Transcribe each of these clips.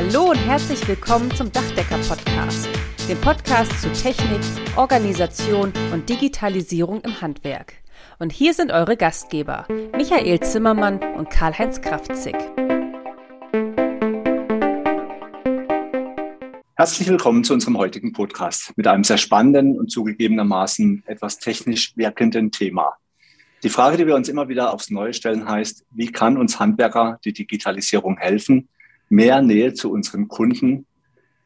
Hallo und herzlich willkommen zum Dachdecker-Podcast, dem Podcast zu Technik, Organisation und Digitalisierung im Handwerk. Und hier sind eure Gastgeber, Michael Zimmermann und Karl-Heinz Kraftzig. Herzlich willkommen zu unserem heutigen Podcast mit einem sehr spannenden und zugegebenermaßen etwas technisch wirkenden Thema. Die Frage, die wir uns immer wieder aufs Neue stellen, heißt, wie kann uns Handwerker die Digitalisierung helfen, mehr Nähe zu unseren Kunden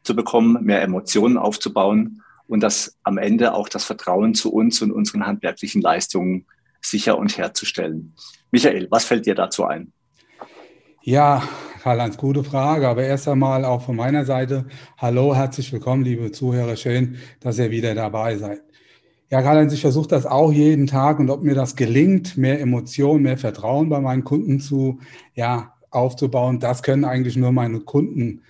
zu bekommen, mehr Emotionen aufzubauen und das am Ende auch das Vertrauen zu uns und unseren handwerklichen Leistungen sicher und herzustellen. Michael, was fällt dir dazu ein? Ja, Karl-Heinz, gute Frage. Aber erst einmal auch von meiner Seite, hallo, herzlich willkommen, liebe Zuhörer. Schön, dass ihr wieder dabei seid. Ja, Karl-Heinz, ich versuche das auch jeden Tag und ob mir das gelingt, mehr Emotionen, mehr Vertrauen bei meinen Kunden zu, ja, aufzubauen, das können eigentlich nur meine Kunden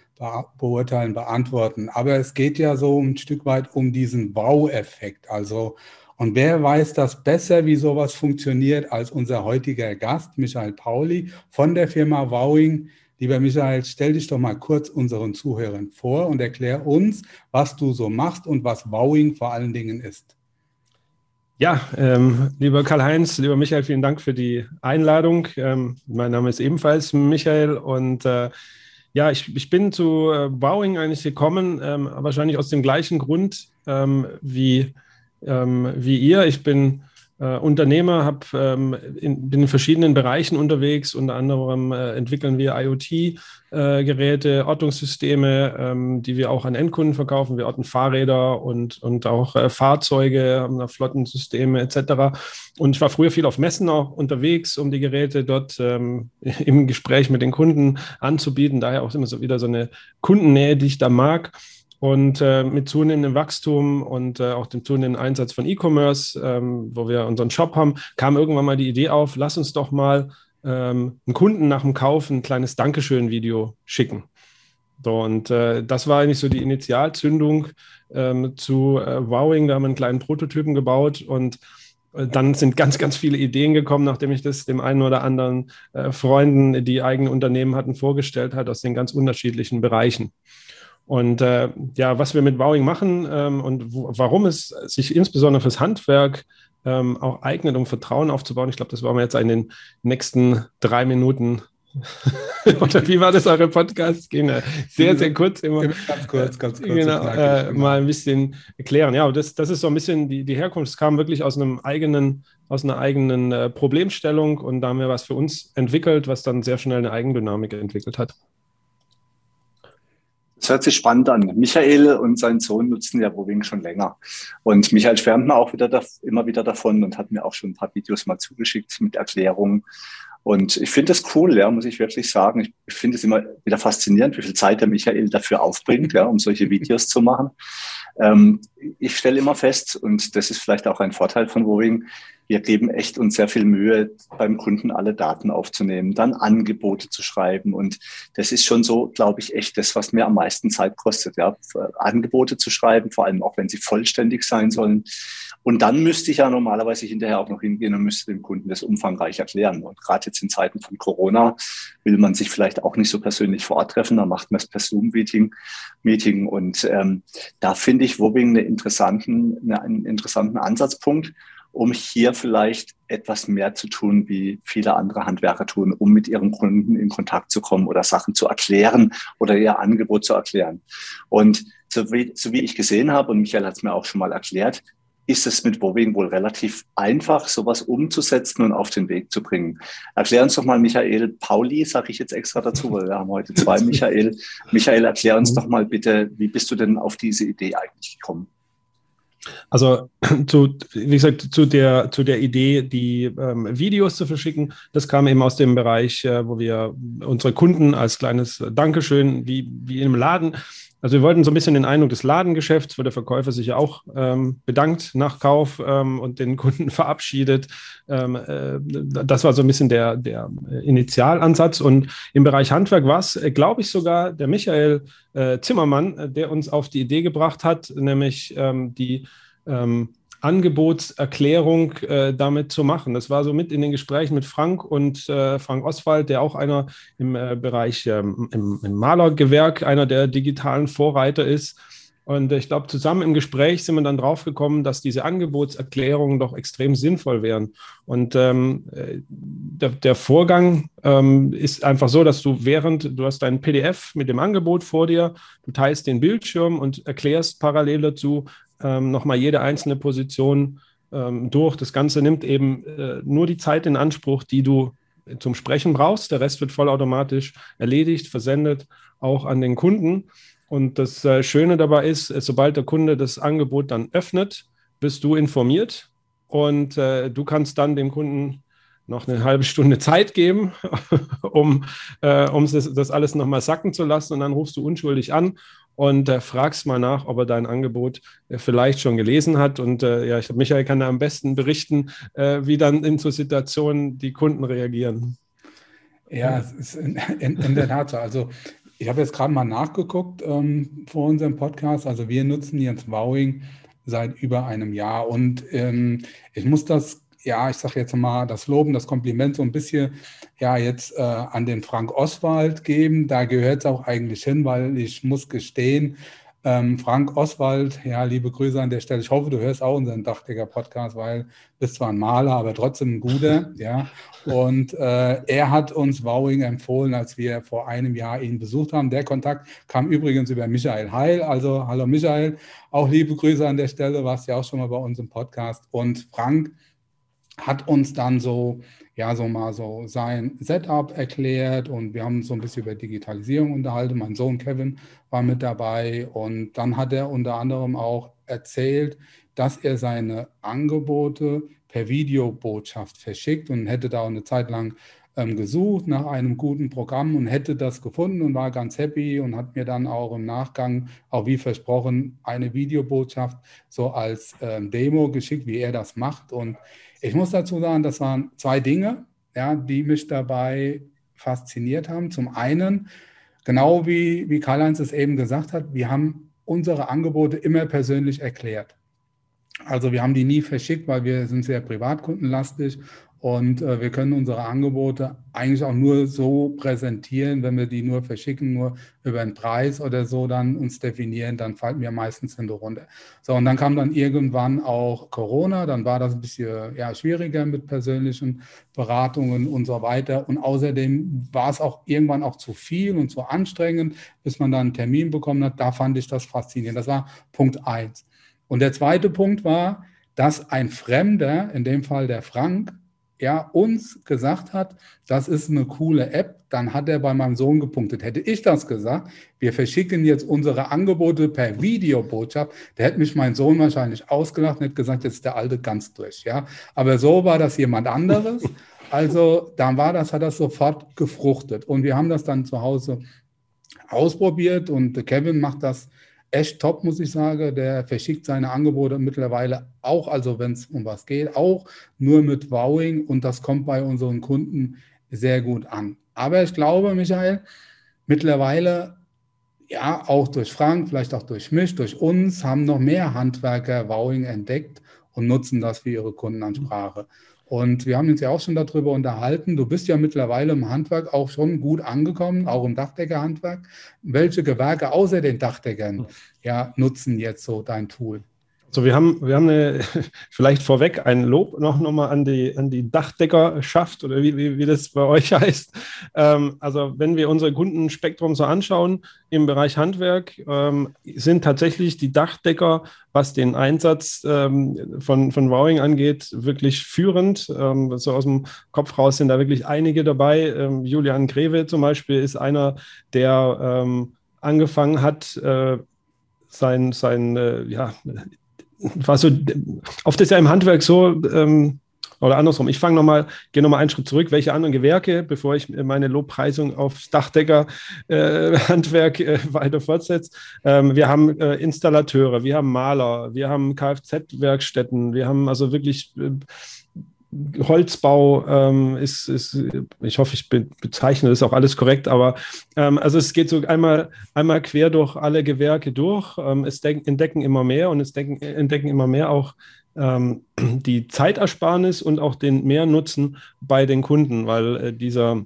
beurteilen, beantworten. Aber es geht ja so ein Stück weit um diesen Wow-Effekt. Also, und wer weiß das besser, wie sowas funktioniert, als unser heutiger Gast, Michael Pauli von der Firma Wowing. Lieber Michael, stell dich doch mal kurz unseren Zuhörern vor und erklär uns, was du so machst und was Wowing vor allen Dingen ist. Ja, ähm, lieber Karl-Heinz, lieber Michael, vielen Dank für die Einladung. Ähm, mein Name ist ebenfalls Michael und äh, ja, ich, ich bin zu äh, Bowing eigentlich gekommen, ähm, wahrscheinlich aus dem gleichen Grund ähm, wie, ähm, wie ihr. Ich bin äh, Unternehmer, hab, ähm, in, bin in verschiedenen Bereichen unterwegs. Unter anderem äh, entwickeln wir IoT-Geräte, äh, Ortungssysteme, ähm, die wir auch an Endkunden verkaufen. Wir orten Fahrräder und, und auch äh, Fahrzeuge, haben da Flottensysteme etc. Und ich war früher viel auf Messen auch unterwegs, um die Geräte dort ähm, im Gespräch mit den Kunden anzubieten. Daher auch immer so wieder so eine Kundennähe, die ich da mag. Und äh, mit zunehmendem Wachstum und äh, auch dem zunehmenden Einsatz von E-Commerce, ähm, wo wir unseren Shop haben, kam irgendwann mal die Idee auf, lass uns doch mal ähm, einen Kunden nach dem Kauf ein kleines Dankeschön-Video schicken. So, und äh, das war eigentlich so die Initialzündung ähm, zu äh, Wowing. Da haben wir einen kleinen Prototypen gebaut und äh, dann sind ganz, ganz viele Ideen gekommen, nachdem ich das dem einen oder anderen äh, Freunden, die eigene Unternehmen hatten, vorgestellt hat, aus den ganz unterschiedlichen Bereichen. Und äh, ja, was wir mit Bowing machen ähm, und warum es sich insbesondere fürs Handwerk ähm, auch eignet, um Vertrauen aufzubauen, ich glaube, das wollen wir jetzt in den nächsten drei Minuten oder wie war das eure Podcast? Gehen sehr, sehr kurz immer. Ganz kurz, ganz kurz. Genau, äh, genau. mal ein bisschen erklären. Ja, das, das ist so ein bisschen die, die Herkunft. Es kam wirklich aus einem eigenen, aus einer eigenen äh, Problemstellung und da haben wir was für uns entwickelt, was dann sehr schnell eine Eigendynamik entwickelt hat. Das hört sich spannend an. Michael und sein Sohn nutzen ja Bowing schon länger. Und Michael schwärmt mir auch wieder da, immer wieder davon und hat mir auch schon ein paar Videos mal zugeschickt mit Erklärungen. Und ich finde das cool, ja, muss ich wirklich sagen. Ich finde es immer wieder faszinierend, wie viel Zeit der Michael dafür aufbringt, ja, um solche Videos zu machen. Ähm, ich stelle immer fest, und das ist vielleicht auch ein Vorteil von Wowing, wir geben echt uns sehr viel Mühe, beim Kunden alle Daten aufzunehmen, dann Angebote zu schreiben. Und das ist schon so, glaube ich, echt das, was mir am meisten Zeit kostet. Ja. Angebote zu schreiben, vor allem auch wenn sie vollständig sein sollen. Und dann müsste ich ja normalerweise hinterher auch noch hingehen und müsste dem Kunden das umfangreich erklären. Und gerade jetzt in Zeiten von Corona will man sich vielleicht auch nicht so persönlich vor Ort treffen. Da macht man es per Zoom-Meeting. Meeting. Und ähm, da finde ich Wobbing eine interessanten, eine, einen interessanten Ansatzpunkt um hier vielleicht etwas mehr zu tun, wie viele andere Handwerker tun, um mit ihren Kunden in Kontakt zu kommen oder Sachen zu erklären oder ihr Angebot zu erklären. Und so wie, so wie ich gesehen habe, und Michael hat es mir auch schon mal erklärt, ist es mit Wobing wohl relativ einfach, sowas umzusetzen und auf den Weg zu bringen. Erklär uns doch mal, Michael Pauli, sage ich jetzt extra dazu, weil wir haben heute zwei Michael. Michael, erklär uns doch mal bitte, wie bist du denn auf diese Idee eigentlich gekommen? Also zu, wie gesagt, zu der, zu der Idee, die ähm, Videos zu verschicken, das kam eben aus dem Bereich, äh, wo wir unsere Kunden als kleines Dankeschön, wie, wie im Laden, also wir wollten so ein bisschen den Eindruck des Ladengeschäfts, wo der Verkäufer sich ja auch ähm, bedankt nach Kauf ähm, und den Kunden verabschiedet. Ähm, äh, das war so ein bisschen der, der Initialansatz. Und im Bereich Handwerk war es, äh, glaube ich, sogar der Michael äh, Zimmermann, äh, der uns auf die Idee gebracht hat, nämlich ähm, die ähm, Angebotserklärung äh, damit zu machen. Das war so mit in den Gesprächen mit Frank und äh, Frank Oswald, der auch einer im äh, Bereich ähm, im, im Malergewerk, einer der digitalen Vorreiter ist. Und ich glaube, zusammen im Gespräch sind wir dann drauf gekommen, dass diese Angebotserklärungen doch extrem sinnvoll wären. Und ähm, äh, der, der, Vorgang ähm, ist einfach so, dass du während, du hast dein PDF mit dem Angebot vor dir, du teilst den Bildschirm und erklärst parallel dazu ähm, nochmal jede einzelne Position ähm, durch. Das Ganze nimmt eben äh, nur die Zeit in Anspruch, die du zum Sprechen brauchst. Der Rest wird vollautomatisch erledigt, versendet, auch an den Kunden. Und das äh, Schöne dabei ist, äh, sobald der Kunde das Angebot dann öffnet, bist du informiert und äh, du kannst dann dem Kunden noch eine halbe Stunde Zeit geben, um, äh, um das, das alles nochmal sacken zu lassen. Und dann rufst du unschuldig an und äh, fragst mal nach, ob er dein Angebot äh, vielleicht schon gelesen hat. Und äh, ja, ich glaube, Michael kann da am besten berichten, äh, wie dann in so Situationen die Kunden reagieren. Ja, es ist in, in, in der Tat so. Also ich habe jetzt gerade mal nachgeguckt ähm, vor unserem Podcast. Also wir nutzen jetzt Wowing seit über einem Jahr und ähm, ich muss das, ja, ich sage jetzt mal, das Loben, das Kompliment so ein bisschen ja jetzt äh, an den Frank Oswald geben. Da gehört es auch eigentlich hin, weil ich muss gestehen, ähm, Frank Oswald, ja, liebe Grüße an der Stelle. Ich hoffe, du hörst auch unseren Dachdecker-Podcast, weil du bist zwar ein Maler, aber trotzdem ein guter, ja. Und äh, er hat uns Wowing empfohlen, als wir vor einem Jahr ihn besucht haben. Der Kontakt kam übrigens über Michael Heil. Also, hallo Michael, auch liebe Grüße an der Stelle, warst ja auch schon mal bei uns im Podcast. Und Frank hat uns dann so ja, so mal so sein Setup erklärt und wir haben so ein bisschen über Digitalisierung unterhalten. Mein Sohn Kevin war mit dabei und dann hat er unter anderem auch erzählt, dass er seine Angebote per Videobotschaft verschickt und hätte da auch eine Zeit lang ähm, gesucht nach einem guten Programm und hätte das gefunden und war ganz happy und hat mir dann auch im Nachgang, auch wie versprochen, eine Videobotschaft so als ähm, Demo geschickt, wie er das macht und ich muss dazu sagen, das waren zwei Dinge, ja, die mich dabei fasziniert haben. Zum einen, genau wie, wie Karl-Heinz es eben gesagt hat, wir haben unsere Angebote immer persönlich erklärt. Also wir haben die nie verschickt, weil wir sind sehr privatkundenlastig und äh, wir können unsere Angebote eigentlich auch nur so präsentieren, wenn wir die nur verschicken, nur über einen Preis oder so dann uns definieren, dann fallen wir meistens in die Runde. So, und dann kam dann irgendwann auch Corona, dann war das ein bisschen ja, schwieriger mit persönlichen Beratungen und so weiter. Und außerdem war es auch irgendwann auch zu viel und zu anstrengend, bis man dann einen Termin bekommen hat. Da fand ich das faszinierend. Das war Punkt eins. Und der zweite Punkt war, dass ein Fremder, in dem Fall der Frank, ja, uns gesagt hat, das ist eine coole App, dann hat er bei meinem Sohn gepunktet. Hätte ich das gesagt, wir verschicken jetzt unsere Angebote per Videobotschaft, da hätte mich mein Sohn wahrscheinlich ausgelacht und hätte gesagt, jetzt ist der Alte ganz durch. Ja? Aber so war das jemand anderes. Also dann war das, hat das sofort gefruchtet. Und wir haben das dann zu Hause ausprobiert und Kevin macht das echt top, muss ich sagen. Der verschickt seine Angebote mittlerweile auch, also wenn es um was geht, auch nur mit Wowing und das kommt bei unseren Kunden sehr gut an. Aber ich glaube, Michael, mittlerweile, ja, auch durch Frank, vielleicht auch durch mich, durch uns, haben noch mehr Handwerker Wowing entdeckt und nutzen das für ihre Kundenansprache. Und wir haben uns ja auch schon darüber unterhalten. Du bist ja mittlerweile im Handwerk auch schon gut angekommen, auch im Dachdeckerhandwerk. Welche Gewerke außer den Dachdeckern ja, nutzen jetzt so dein Tool? So, wir haben, wir haben eine, vielleicht vorweg ein Lob noch, noch mal an die, an die Dachdeckerschaft oder wie, wie, wie das bei euch heißt. Ähm, also, wenn wir unser Kundenspektrum so anschauen im Bereich Handwerk, ähm, sind tatsächlich die Dachdecker, was den Einsatz ähm, von, von Wowing angeht, wirklich führend. Ähm, so aus dem Kopf raus sind da wirklich einige dabei. Ähm, Julian Greve zum Beispiel ist einer, der ähm, angefangen hat, äh, sein, sein äh, ja, war so, oft ist ja im Handwerk so, ähm, oder andersrum, ich fange nochmal, gehe nochmal einen Schritt zurück. Welche anderen Gewerke, bevor ich meine Lobpreisung aufs Dachdecker-Handwerk äh, äh, weiter fortsetze? Ähm, wir haben äh, Installateure, wir haben Maler, wir haben Kfz-Werkstätten, wir haben also wirklich äh, Holzbau ähm, ist, ist, ich hoffe, ich be bezeichne das auch alles korrekt, aber ähm, also es geht so einmal, einmal quer durch alle Gewerke durch. Ähm, es entdecken immer mehr und es entdecken immer mehr auch ähm, die Zeitersparnis und auch den Mehrnutzen bei den Kunden, weil äh, dieser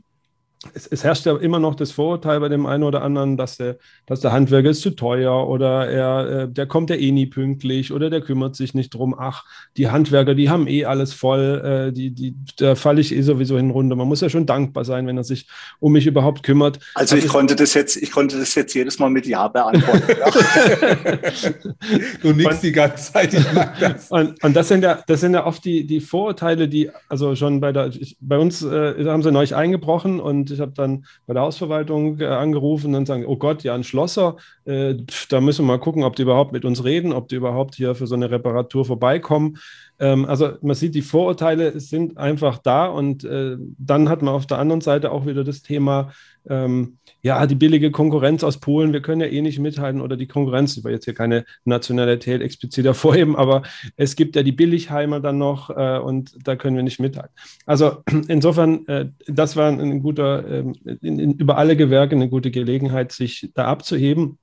es, es, herrscht ja immer noch das Vorurteil bei dem einen oder anderen, dass der, dass der Handwerker ist zu teuer oder er, äh, der kommt ja eh nie pünktlich oder der kümmert sich nicht drum. Ach, die Handwerker, die haben eh alles voll, äh, die, die, da falle ich eh sowieso hin runter. Man muss ja schon dankbar sein, wenn er sich um mich überhaupt kümmert. Also, also ich konnte das jetzt, ich konnte das jetzt jedes Mal mit Ja beantworten. du nix die ganze Zeit, ich mag das. Und, und, das sind ja, das sind ja oft die, die Vorurteile, die, also schon bei der, bei uns äh, haben sie neulich eingebrochen und ich habe dann bei der Hausverwaltung äh, angerufen und sagen, oh Gott, ja, ein Schlosser, äh, pf, da müssen wir mal gucken, ob die überhaupt mit uns reden, ob die überhaupt hier für so eine Reparatur vorbeikommen. Ähm, also man sieht, die Vorurteile sind einfach da und äh, dann hat man auf der anderen Seite auch wieder das Thema, ähm, ja, die billige Konkurrenz aus Polen, wir können ja eh nicht mithalten oder die Konkurrenz, ich will jetzt hier keine Nationalität explizit hervorheben, aber es gibt ja die Billigheimer dann noch äh, und da können wir nicht mithalten. Also insofern, äh, das war ein guter, äh, in, in, über alle Gewerke eine gute Gelegenheit, sich da abzuheben.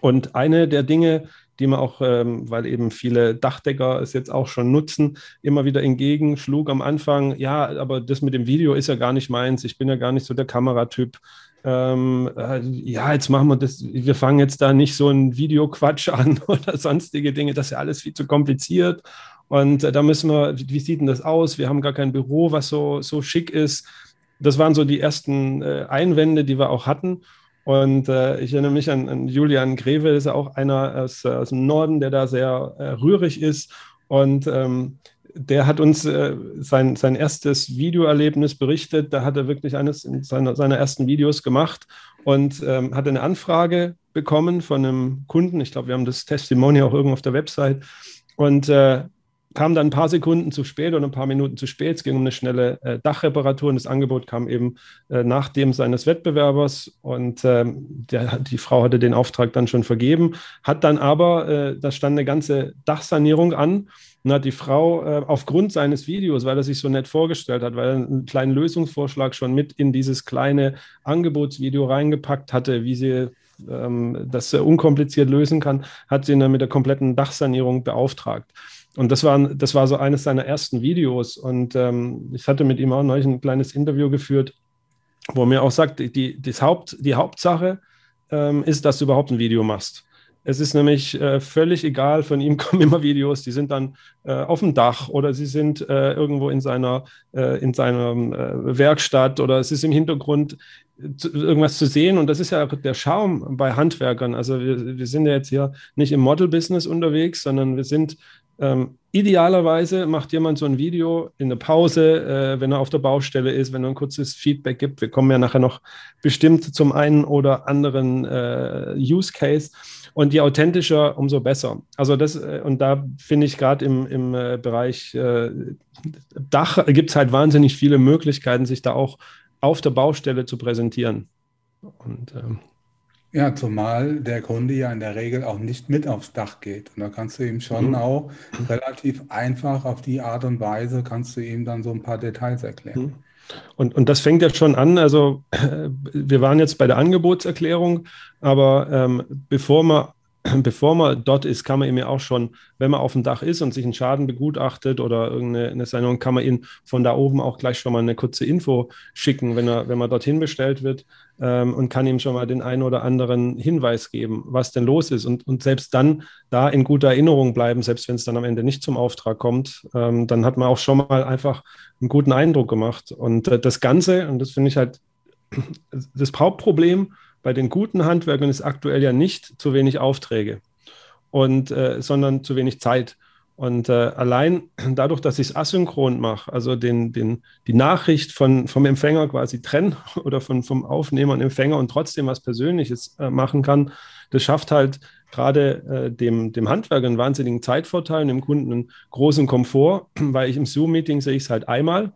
Und eine der Dinge, die man auch, ähm, weil eben viele Dachdecker es jetzt auch schon nutzen, immer wieder entgegenschlug am Anfang, ja, aber das mit dem Video ist ja gar nicht meins, ich bin ja gar nicht so der Kameratyp. Ähm, äh, ja, jetzt machen wir das, wir fangen jetzt da nicht so einen Videoquatsch an oder sonstige Dinge, das ist ja alles viel zu kompliziert. Und äh, da müssen wir, wie sieht denn das aus? Wir haben gar kein Büro, was so, so schick ist. Das waren so die ersten äh, Einwände, die wir auch hatten. Und äh, ich erinnere mich an, an, Julian Greve, ist ja auch einer aus, aus dem Norden, der da sehr äh, rührig ist. Und ähm, der hat uns äh, sein, sein erstes Videoerlebnis berichtet. Da hat er wirklich eines seiner, seiner ersten Videos gemacht und ähm, hatte eine Anfrage bekommen von einem Kunden. Ich glaube, wir haben das Testimonial auch irgendwo auf der Website. Und äh, kam dann ein paar Sekunden zu spät oder ein paar Minuten zu spät. Es ging um eine schnelle äh, Dachreparatur und das Angebot kam eben äh, nach dem seines Wettbewerbers und ähm, der, die Frau hatte den Auftrag dann schon vergeben, hat dann aber, äh, da stand eine ganze Dachsanierung an und hat die Frau äh, aufgrund seines Videos, weil er sich so nett vorgestellt hat, weil er einen kleinen Lösungsvorschlag schon mit in dieses kleine Angebotsvideo reingepackt hatte, wie sie ähm, das unkompliziert lösen kann, hat sie dann mit der kompletten Dachsanierung beauftragt. Und das war, das war so eines seiner ersten Videos. Und ähm, ich hatte mit ihm auch neulich ein kleines Interview geführt, wo er mir auch sagt, die, das Haupt, die Hauptsache ähm, ist, dass du überhaupt ein Video machst. Es ist nämlich äh, völlig egal, von ihm kommen immer Videos, die sind dann äh, auf dem Dach oder sie sind äh, irgendwo in seiner, äh, in seiner äh, Werkstatt oder es ist im Hintergrund zu, irgendwas zu sehen. Und das ist ja der Charme bei Handwerkern. Also wir, wir sind ja jetzt hier nicht im Model-Business unterwegs, sondern wir sind ähm, idealerweise macht jemand so ein Video in der Pause, äh, wenn er auf der Baustelle ist, wenn er ein kurzes Feedback gibt. Wir kommen ja nachher noch bestimmt zum einen oder anderen äh, Use Case. Und je authentischer, umso besser. Also das, äh, und da finde ich gerade im, im äh, Bereich äh, Dach gibt es halt wahnsinnig viele Möglichkeiten, sich da auch auf der Baustelle zu präsentieren. Und ähm, ja, zumal der Kunde ja in der Regel auch nicht mit aufs Dach geht. Und da kannst du ihm schon mhm. auch relativ einfach auf die Art und Weise, kannst du ihm dann so ein paar Details erklären. Mhm. Und, und das fängt jetzt schon an. Also wir waren jetzt bei der Angebotserklärung, aber ähm, bevor man bevor man dort ist, kann man ihm ja auch schon, wenn man auf dem Dach ist und sich einen Schaden begutachtet oder irgendeine Sanierung, kann man ihm von da oben auch gleich schon mal eine kurze Info schicken, wenn er, wenn man dorthin bestellt wird ähm, und kann ihm schon mal den einen oder anderen Hinweis geben, was denn los ist und, und selbst dann da in guter Erinnerung bleiben, selbst wenn es dann am Ende nicht zum Auftrag kommt, ähm, dann hat man auch schon mal einfach einen guten Eindruck gemacht. Und äh, das Ganze, und das finde ich halt das Hauptproblem bei den guten Handwerkern ist aktuell ja nicht zu wenig Aufträge und äh, sondern zu wenig Zeit. Und äh, allein dadurch, dass ich es asynchron mache, also den, den, die Nachricht von, vom Empfänger quasi trennen oder von, vom Aufnehmer und Empfänger und trotzdem was Persönliches äh, machen kann, das schafft halt gerade äh, dem, dem Handwerker einen wahnsinnigen Zeitvorteil und dem Kunden einen großen Komfort, weil ich im Zoom-Meeting sehe ich es halt einmal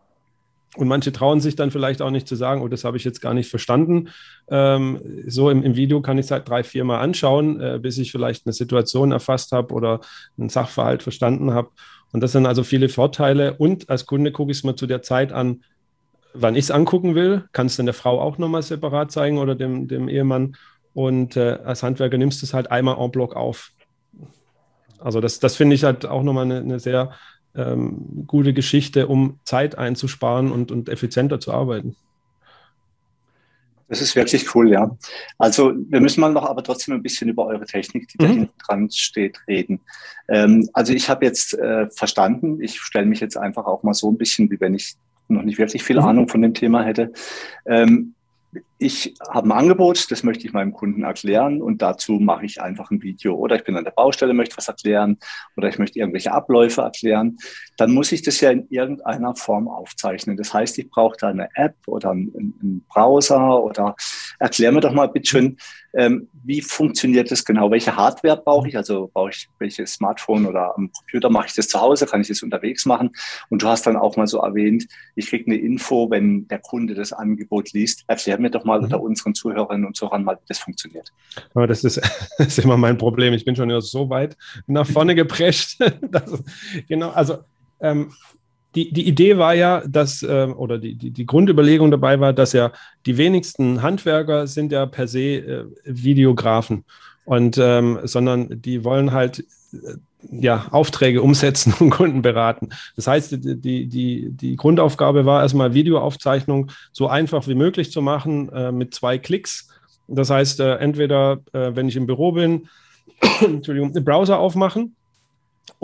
und manche trauen sich dann vielleicht auch nicht zu sagen, oh, das habe ich jetzt gar nicht verstanden. Ähm, so im, im, Video kann ich es halt drei, vier Mal anschauen, äh, bis ich vielleicht eine Situation erfasst habe oder einen Sachverhalt verstanden habe. Und das sind also viele Vorteile. Und als Kunde gucke ich es mir zu der Zeit an, wann ich es angucken will. Kann es dann der Frau auch nochmal separat zeigen oder dem, dem Ehemann. Und äh, als Handwerker nimmst du es halt einmal en bloc auf. Also das, das finde ich halt auch nochmal eine, eine sehr ähm, gute Geschichte, um Zeit einzusparen und, und effizienter zu arbeiten. Das ist wirklich cool, ja. Also wir müssen mal noch aber trotzdem ein bisschen über eure Technik, die mhm. da hinten dran steht, reden. Ähm, also ich habe jetzt äh, verstanden, ich stelle mich jetzt einfach auch mal so ein bisschen, wie wenn ich noch nicht wirklich viel mhm. Ahnung von dem Thema hätte. Ähm, ich habe ein Angebot, das möchte ich meinem Kunden erklären und dazu mache ich einfach ein Video. Oder ich bin an der Baustelle, möchte was erklären oder ich möchte irgendwelche Abläufe erklären. Dann muss ich das ja in irgendeiner Form aufzeichnen. Das heißt, ich brauche da eine App oder einen, Browser oder erklär mir doch mal bitte schön, ähm, wie funktioniert das genau? Welche Hardware brauche ich? Also brauche ich welches Smartphone oder am Computer mache ich das zu Hause? Kann ich das unterwegs machen? Und du hast dann auch mal so erwähnt, ich kriege eine Info, wenn der Kunde das Angebot liest. Erklär mir doch mal mhm. unter unseren Zuhörerinnen und Zuhörern mal, wie das funktioniert. Aber das ist, das ist immer mein Problem. Ich bin schon so weit nach vorne geprescht. dass, genau, also ähm, die, die Idee war ja, dass, äh, oder die, die, die Grundüberlegung dabei war, dass ja die wenigsten Handwerker sind ja per se äh, Videografen und ähm, sondern die wollen halt äh, ja, Aufträge umsetzen und Kunden beraten. Das heißt, die, die, die Grundaufgabe war erstmal Videoaufzeichnung so einfach wie möglich zu machen äh, mit zwei Klicks. Das heißt, äh, entweder, äh, wenn ich im Büro bin, Entschuldigung, den Browser aufmachen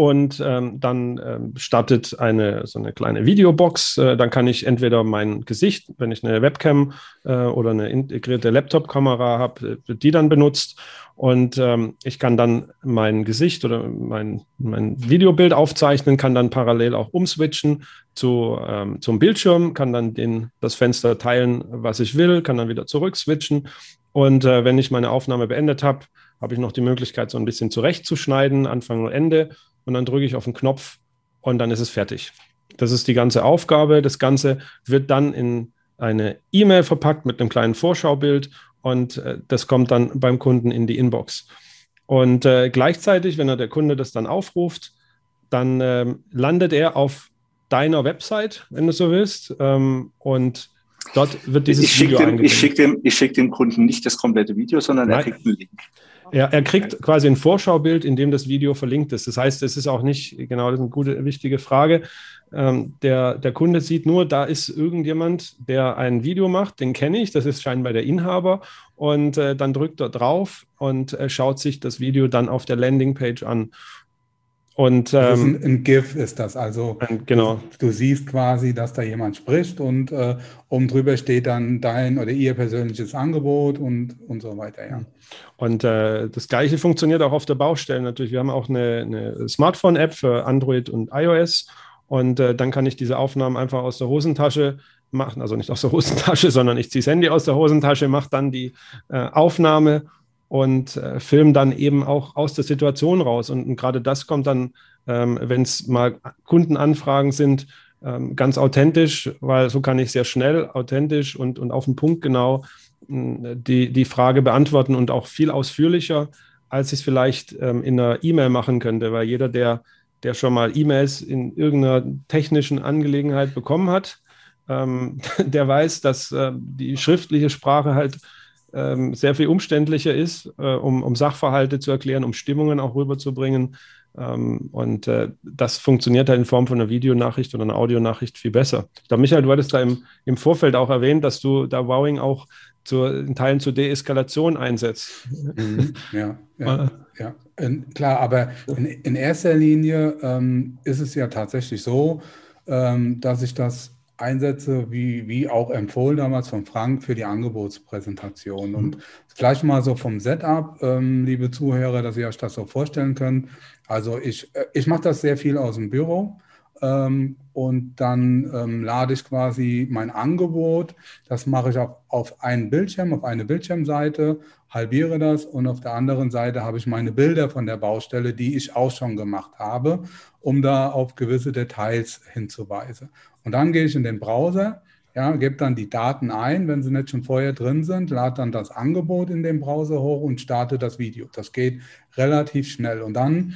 und ähm, dann ähm, startet eine so eine kleine Videobox. Äh, dann kann ich entweder mein Gesicht, wenn ich eine Webcam äh, oder eine integrierte Laptop-Kamera habe, äh, die dann benutzt. Und ähm, ich kann dann mein Gesicht oder mein, mein Videobild aufzeichnen, kann dann parallel auch umswitchen zu, ähm, zum Bildschirm, kann dann den, das Fenster teilen, was ich will, kann dann wieder zurück switchen. Und äh, wenn ich meine Aufnahme beendet habe, habe ich noch die Möglichkeit, so ein bisschen zurechtzuschneiden, Anfang und Ende und dann drücke ich auf den Knopf und dann ist es fertig. Das ist die ganze Aufgabe. Das Ganze wird dann in eine E-Mail verpackt mit einem kleinen Vorschaubild und äh, das kommt dann beim Kunden in die Inbox. Und äh, gleichzeitig, wenn er der Kunde das dann aufruft, dann äh, landet er auf deiner Website, wenn du so willst. Ähm, und dort wird dieses ich Video dem, Ich schicke dem, schick dem Kunden nicht das komplette Video, sondern Nein. er kriegt einen Link. Er, er kriegt quasi ein Vorschaubild, in dem das Video verlinkt ist. Das heißt, es ist auch nicht, genau, das ist eine gute, wichtige Frage. Ähm, der, der Kunde sieht nur, da ist irgendjemand, der ein Video macht, den kenne ich, das ist scheinbar der Inhaber. Und äh, dann drückt er drauf und äh, schaut sich das Video dann auf der Landingpage an. Und, ähm, ein, ein, GIF ist das. Also genau. du, du, siehst quasi, dass da jemand spricht und äh, oben drüber steht dann dein oder ihr persönliches Angebot und, und so weiter, ja. Und äh, das gleiche funktioniert auch auf der Baustelle natürlich. Wir haben auch eine, eine Smartphone-App für Android und iOS. Und äh, dann kann ich diese Aufnahmen einfach aus der Hosentasche machen, also nicht aus der Hosentasche, sondern ich ziehe das Handy aus der Hosentasche, mache dann die äh, Aufnahme und äh, filmen dann eben auch aus der Situation raus. Und, und gerade das kommt dann, ähm, wenn es mal Kundenanfragen sind, ähm, ganz authentisch, weil so kann ich sehr schnell, authentisch und, und auf den Punkt genau mh, die, die Frage beantworten und auch viel ausführlicher, als ich es vielleicht ähm, in einer E-Mail machen könnte, weil jeder, der, der schon mal E-Mails in irgendeiner technischen Angelegenheit bekommen hat, ähm, der weiß, dass äh, die schriftliche Sprache halt ähm, sehr viel umständlicher ist, äh, um, um, Sachverhalte zu erklären, um Stimmungen auch rüberzubringen. Ähm, und äh, das funktioniert halt in Form von einer Videonachricht oder einer Audionachricht viel besser. Ich glaube, Michael, du hattest da im, im Vorfeld auch erwähnt, dass du da Wowing auch zu, in Teilen zur Deeskalation einsetzt. Mhm, ja, ja, ja. In, klar, aber in, in erster Linie ähm, ist es ja tatsächlich so, ähm, dass ich das einsetze, wie, wie auch empfohlen damals von Frank für die Angebotspräsentation. Und mhm. vielleicht mal so vom Setup, ähm, liebe Zuhörer, dass ihr euch das so vorstellen könnt. Also ich, äh, ich mache das sehr viel aus dem Büro. Ähm, und dann ähm, lade ich quasi mein Angebot. Das mache ich auf, auf einen Bildschirm, auf eine Bildschirmseite, halbiere das und auf der anderen Seite habe ich meine Bilder von der Baustelle, die ich auch schon gemacht habe, um da auf gewisse Details hinzuweisen. Und dann gehe ich in den Browser, ja, gebe dann die Daten ein, wenn sie nicht schon vorher drin sind, lade dann das Angebot in den Browser hoch und starte das Video. Das geht relativ schnell. Und dann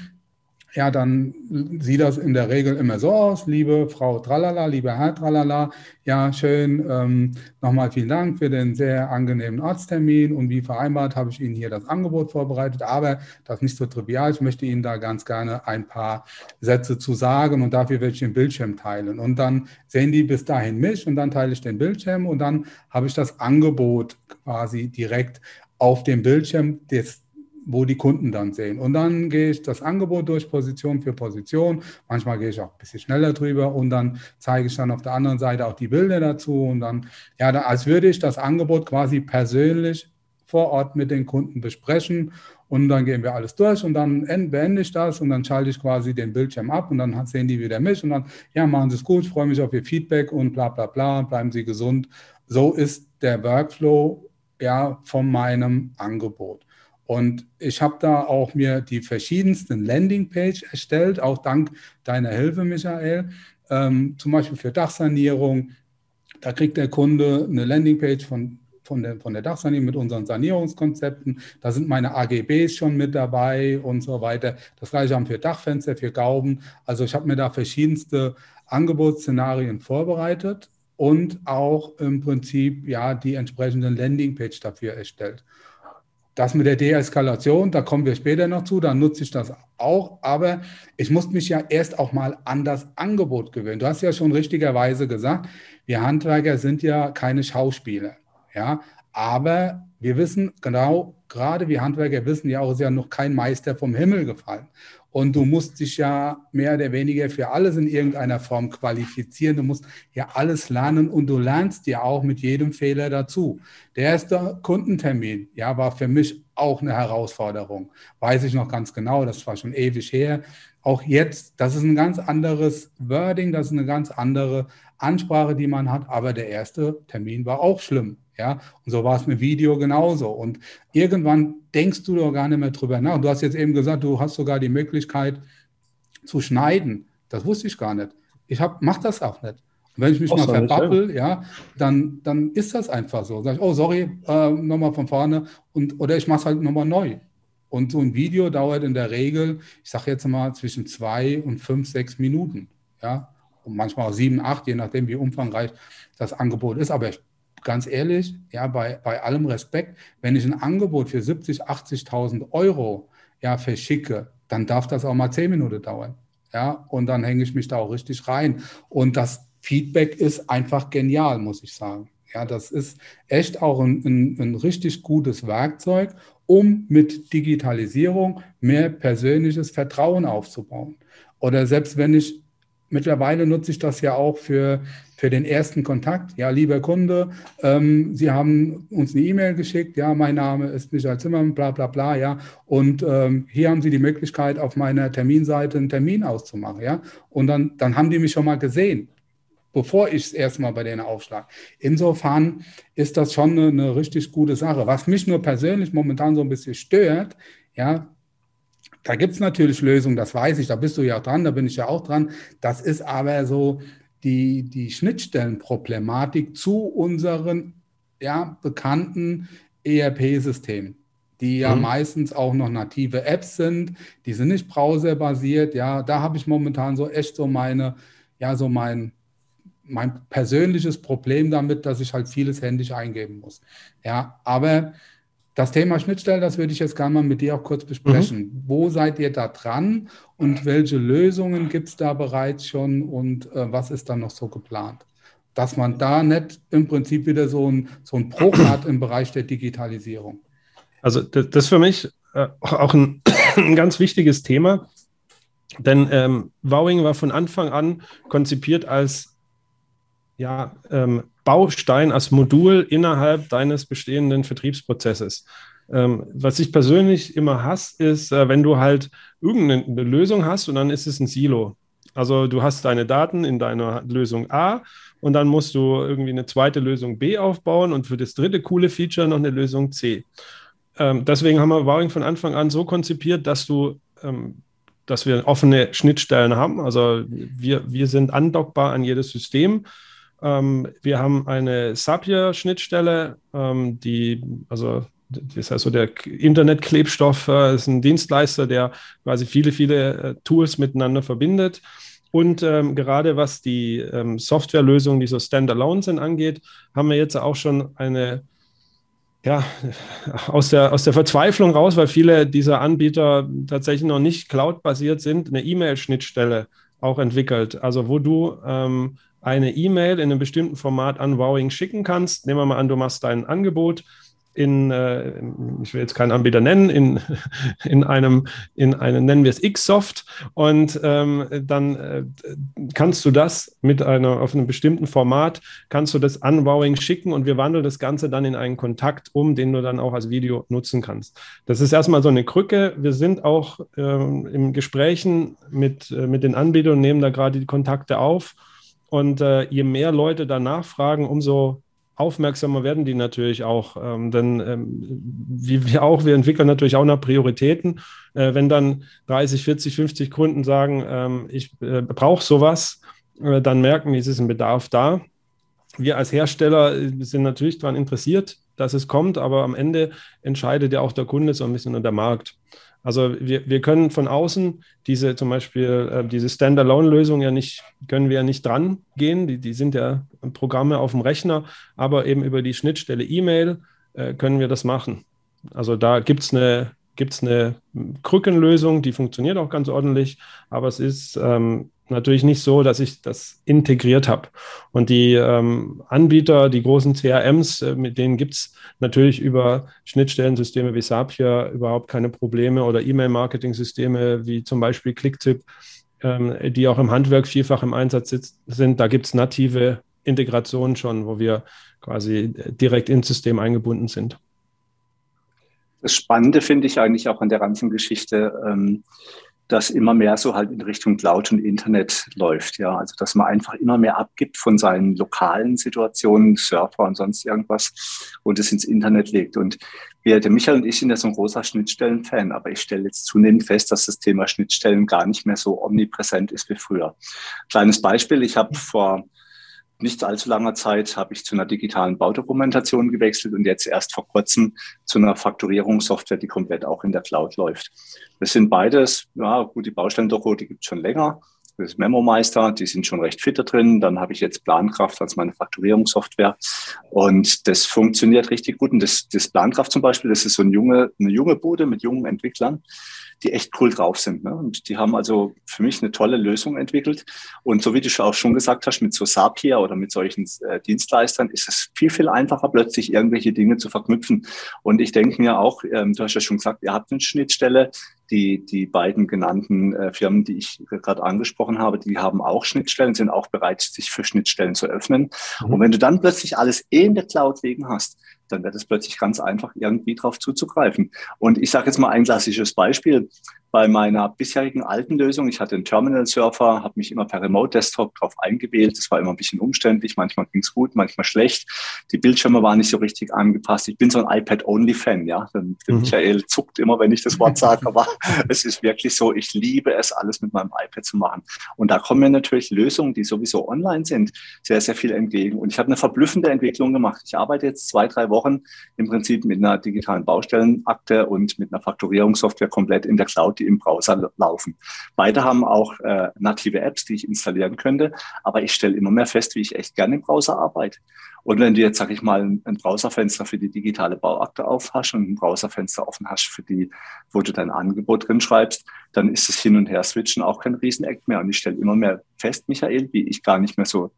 ja, dann sieht das in der Regel immer so aus, liebe Frau Tralala, lieber Herr Tralala, ja, schön, ähm, nochmal vielen Dank für den sehr angenehmen Arzttermin. Und wie vereinbart habe ich Ihnen hier das Angebot vorbereitet, aber das ist nicht so trivial, ich möchte Ihnen da ganz gerne ein paar Sätze zu sagen. Und dafür werde ich den Bildschirm teilen. Und dann sehen die bis dahin mich. Und dann teile ich den Bildschirm. Und dann habe ich das Angebot quasi direkt auf dem Bildschirm des wo die Kunden dann sehen. Und dann gehe ich das Angebot durch Position für Position. Manchmal gehe ich auch ein bisschen schneller drüber und dann zeige ich dann auf der anderen Seite auch die Bilder dazu. Und dann, ja, als würde ich das Angebot quasi persönlich vor Ort mit den Kunden besprechen. Und dann gehen wir alles durch und dann beende ich das und dann schalte ich quasi den Bildschirm ab und dann sehen die wieder mich und dann, ja, machen Sie es gut, ich freue mich auf Ihr Feedback und bla bla bla, bleiben Sie gesund. So ist der Workflow ja von meinem Angebot. Und ich habe da auch mir die verschiedensten Landingpage erstellt, auch dank deiner Hilfe, Michael. Ähm, zum Beispiel für Dachsanierung. Da kriegt der Kunde eine Landingpage von, von, der, von der Dachsanierung mit unseren Sanierungskonzepten. Da sind meine AGBs schon mit dabei und so weiter. Das gleiche haben für Dachfenster, für Gauben. Also ich habe mir da verschiedenste Angebotsszenarien vorbereitet und auch im Prinzip ja die entsprechenden Landingpage dafür erstellt. Das mit der Deeskalation, da kommen wir später noch zu, dann nutze ich das auch. Aber ich muss mich ja erst auch mal an das Angebot gewöhnen. Du hast ja schon richtigerweise gesagt, wir Handwerker sind ja keine Schauspieler. Ja, aber wir wissen genau, gerade wir Handwerker wissen ja auch, es ist ja noch kein Meister vom Himmel gefallen. Und du musst dich ja mehr oder weniger für alles in irgendeiner Form qualifizieren. Du musst ja alles lernen und du lernst ja auch mit jedem Fehler dazu. Der erste Kundentermin, ja, war für mich auch eine Herausforderung. Weiß ich noch ganz genau, das war schon ewig her. Auch jetzt, das ist ein ganz anderes Wording, das ist eine ganz andere Ansprache, die man hat. Aber der erste Termin war auch schlimm. Ja, und so war es mit Video genauso. Und irgendwann denkst du doch gar nicht mehr drüber nach. Du hast jetzt eben gesagt, du hast sogar die Möglichkeit zu schneiden. Das wusste ich gar nicht. Ich mache das auch nicht. Und wenn ich mich auch mal verbabbel, ja. ja, dann, dann ist das einfach so. Sag ich, oh, sorry, äh, nochmal von vorne. Und, oder ich mache es halt nochmal neu. Und so ein Video dauert in der Regel, ich sage jetzt mal, zwischen zwei und fünf, sechs Minuten. Ja, und manchmal auch sieben, acht, je nachdem, wie umfangreich das Angebot ist. Aber ich ganz ehrlich, ja, bei, bei allem Respekt, wenn ich ein Angebot für 70, 80.000 Euro ja, verschicke, dann darf das auch mal zehn Minuten dauern. Ja, und dann hänge ich mich da auch richtig rein. Und das Feedback ist einfach genial, muss ich sagen. Ja, das ist echt auch ein, ein, ein richtig gutes Werkzeug, um mit Digitalisierung mehr persönliches Vertrauen aufzubauen. Oder selbst wenn ich mittlerweile nutze ich das ja auch für für den ersten Kontakt. Ja, lieber Kunde, ähm, Sie haben uns eine E-Mail geschickt. Ja, mein Name ist Michael Zimmermann, bla bla bla. Ja, und ähm, hier haben Sie die Möglichkeit, auf meiner Terminseite einen Termin auszumachen. Ja, und dann, dann haben die mich schon mal gesehen bevor ich es erstmal bei denen aufschlage. Insofern ist das schon eine, eine, richtig gute Sache. Was mich nur persönlich momentan so ein bisschen stört, ja, da gibt es natürlich Lösungen, das weiß ich, da bist du ja dran, da bin ich ja auch dran. Das ist aber so, die, die Schnittstellenproblematik zu unseren ja, bekannten ERP-Systemen, die ja mhm. meistens auch noch native Apps sind, die sind nicht browserbasiert. Ja, da habe ich momentan so echt so meine, ja, so mein, mein persönliches Problem damit, dass ich halt vieles händisch eingeben muss. Ja, aber das Thema Schnittstellen, das würde ich jetzt gerne mal mit dir auch kurz besprechen. Mhm. Wo seid ihr da dran und welche Lösungen gibt es da bereits schon und äh, was ist dann noch so geplant? Dass man da nicht im Prinzip wieder so ein, so ein Bruch hat im Bereich der Digitalisierung. Also das, das ist für mich äh, auch ein, ein, ganz wichtiges Thema, denn ähm, Wowing war von Anfang an konzipiert als ja, ähm, Baustein, als Modul innerhalb deines bestehenden Vertriebsprozesses. Ähm, was ich persönlich immer hasse, ist, äh, wenn du halt irgendeine Lösung hast und dann ist es ein Silo. Also du hast deine Daten in deiner Lösung A und dann musst du irgendwie eine zweite Lösung B aufbauen und für das dritte coole Feature noch eine Lösung C. Ähm, deswegen haben wir Wowing von Anfang an so konzipiert, dass du ähm, dass wir offene Schnittstellen haben. Also wir, wir sind andockbar an jedes System. Ähm, wir haben eine Zapier-Schnittstelle, ähm, die, also das ist also der Internetklebstoff, äh, ist ein Dienstleister, der quasi viele, viele äh, Tools miteinander verbindet. Und ähm, gerade was die ähm, Softwarelösungen, die so standalone sind, angeht, haben wir jetzt auch schon eine, ja, aus der, aus der Verzweiflung raus, weil viele dieser Anbieter tatsächlich noch nicht cloud-basiert sind, eine E-Mail-Schnittstelle auch entwickelt. Also wo du ähm, eine E-Mail in einem bestimmten Format an Wowing schicken kannst. Nehmen wir mal an, du machst dein Angebot in, äh, ich will jetzt keinen Anbieter nennen, in, in einem, in einem, nennen wir es Xsoft und ähm, dann äh, kannst du das mit einer, auf einem bestimmten Format, kannst du das an Wowing schicken und wir wandeln das Ganze dann in einen Kontakt um, den du dann auch als Video nutzen kannst. Das ist erstmal so eine Krücke. Wir sind auch ähm, im Gesprächen mit, äh, mit den Anbietern und nehmen da gerade die Kontakte auf. Und äh, je mehr Leute danach fragen, umso aufmerksamer werden die natürlich auch. Ähm, denn ähm, wie wir auch, wir entwickeln natürlich auch nach Prioritäten. Äh, wenn dann 30, 40, 50 Kunden sagen, ähm, ich äh, brauche sowas, äh, dann merken die, es ist ein Bedarf da. Wir als Hersteller äh, sind natürlich daran interessiert, dass es kommt, aber am Ende entscheidet ja auch der Kunde so ein bisschen und der Markt. Also wir, wir können von außen diese zum Beispiel äh, diese Standalone-Lösung ja nicht, können wir ja nicht dran gehen. Die, die sind ja Programme auf dem Rechner, aber eben über die Schnittstelle E-Mail äh, können wir das machen. Also da gibt es eine, gibt's eine Krückenlösung, die funktioniert auch ganz ordentlich, aber es ist ähm, natürlich nicht so, dass ich das integriert habe. Und die ähm, Anbieter, die großen CRMs, äh, mit denen gibt es natürlich über Schnittstellensysteme wie Zapier überhaupt keine Probleme oder E-Mail-Marketing-Systeme wie zum Beispiel Clicktip, ähm, die auch im Handwerk vielfach im Einsatz sind. Da gibt es native Integrationen schon, wo wir quasi direkt ins System eingebunden sind. Das Spannende finde ich eigentlich auch an der ganzen Geschichte, ähm, dass immer mehr so halt in Richtung Cloud und Internet läuft. Ja, also dass man einfach immer mehr abgibt von seinen lokalen Situationen, Surfer und sonst irgendwas und es ins Internet legt. Und wir, der Michael und ich sind ja so ein großer Schnittstellen-Fan, aber ich stelle jetzt zunehmend fest, dass das Thema Schnittstellen gar nicht mehr so omnipräsent ist wie früher. Kleines Beispiel, ich habe vor nicht allzu langer Zeit habe ich zu einer digitalen Baudokumentation gewechselt und jetzt erst vor kurzem zu einer Faktorierungssoftware, die komplett auch in der Cloud läuft. Das sind beides, ja gut, die Baustellendoku, die gibt es schon länger. Das ist MemoMeister, die sind schon recht fit da drin. Dann habe ich jetzt Plankraft als meine Faktorierungssoftware. Und das funktioniert richtig gut. Und das, das Plankraft zum Beispiel, das ist so eine junge, eine junge Bude mit jungen Entwicklern die echt cool drauf sind. Ne? Und die haben also für mich eine tolle Lösung entwickelt. Und so wie du auch schon gesagt hast, mit so Sapia oder mit solchen äh, Dienstleistern ist es viel, viel einfacher, plötzlich irgendwelche Dinge zu verknüpfen. Und ich denke mir auch, ähm, du hast ja schon gesagt, ihr habt eine Schnittstelle, die, die beiden genannten äh, Firmen, die ich gerade angesprochen habe, die haben auch Schnittstellen, sind auch bereit, sich für Schnittstellen zu öffnen. Mhm. Und wenn du dann plötzlich alles eh in der Cloud liegen hast, dann wird es plötzlich ganz einfach, irgendwie drauf zuzugreifen. Und ich sage jetzt mal ein klassisches Beispiel bei meiner bisherigen alten Lösung. Ich hatte einen Terminal-Surfer, habe mich immer per Remote-Desktop drauf eingewählt. Das war immer ein bisschen umständlich. Manchmal ging es gut, manchmal schlecht. Die Bildschirme waren nicht so richtig angepasst. Ich bin so ein iPad-Only-Fan. Ja, mhm. Michael zuckt immer, wenn ich das Wort sage, aber es ist wirklich so. Ich liebe es, alles mit meinem iPad zu machen. Und da kommen mir natürlich Lösungen, die sowieso online sind, sehr, sehr viel entgegen. Und ich habe eine verblüffende Entwicklung gemacht. Ich arbeite jetzt zwei, drei Wochen im Prinzip mit einer digitalen Baustellenakte und mit einer Faktorierungssoftware komplett in der Cloud die im Browser laufen. Beide haben auch äh, native Apps, die ich installieren könnte, aber ich stelle immer mehr fest, wie ich echt gerne im Browser arbeite. Und wenn du jetzt, sag ich mal, ein Browserfenster für die digitale Bauakte auf hast und ein Browserfenster offen hast für die, wo du dein Angebot drin schreibst, dann ist das Hin- und Her-Switchen auch kein Rieseneck mehr. Und ich stelle immer mehr fest, Michael, wie ich gar nicht mehr so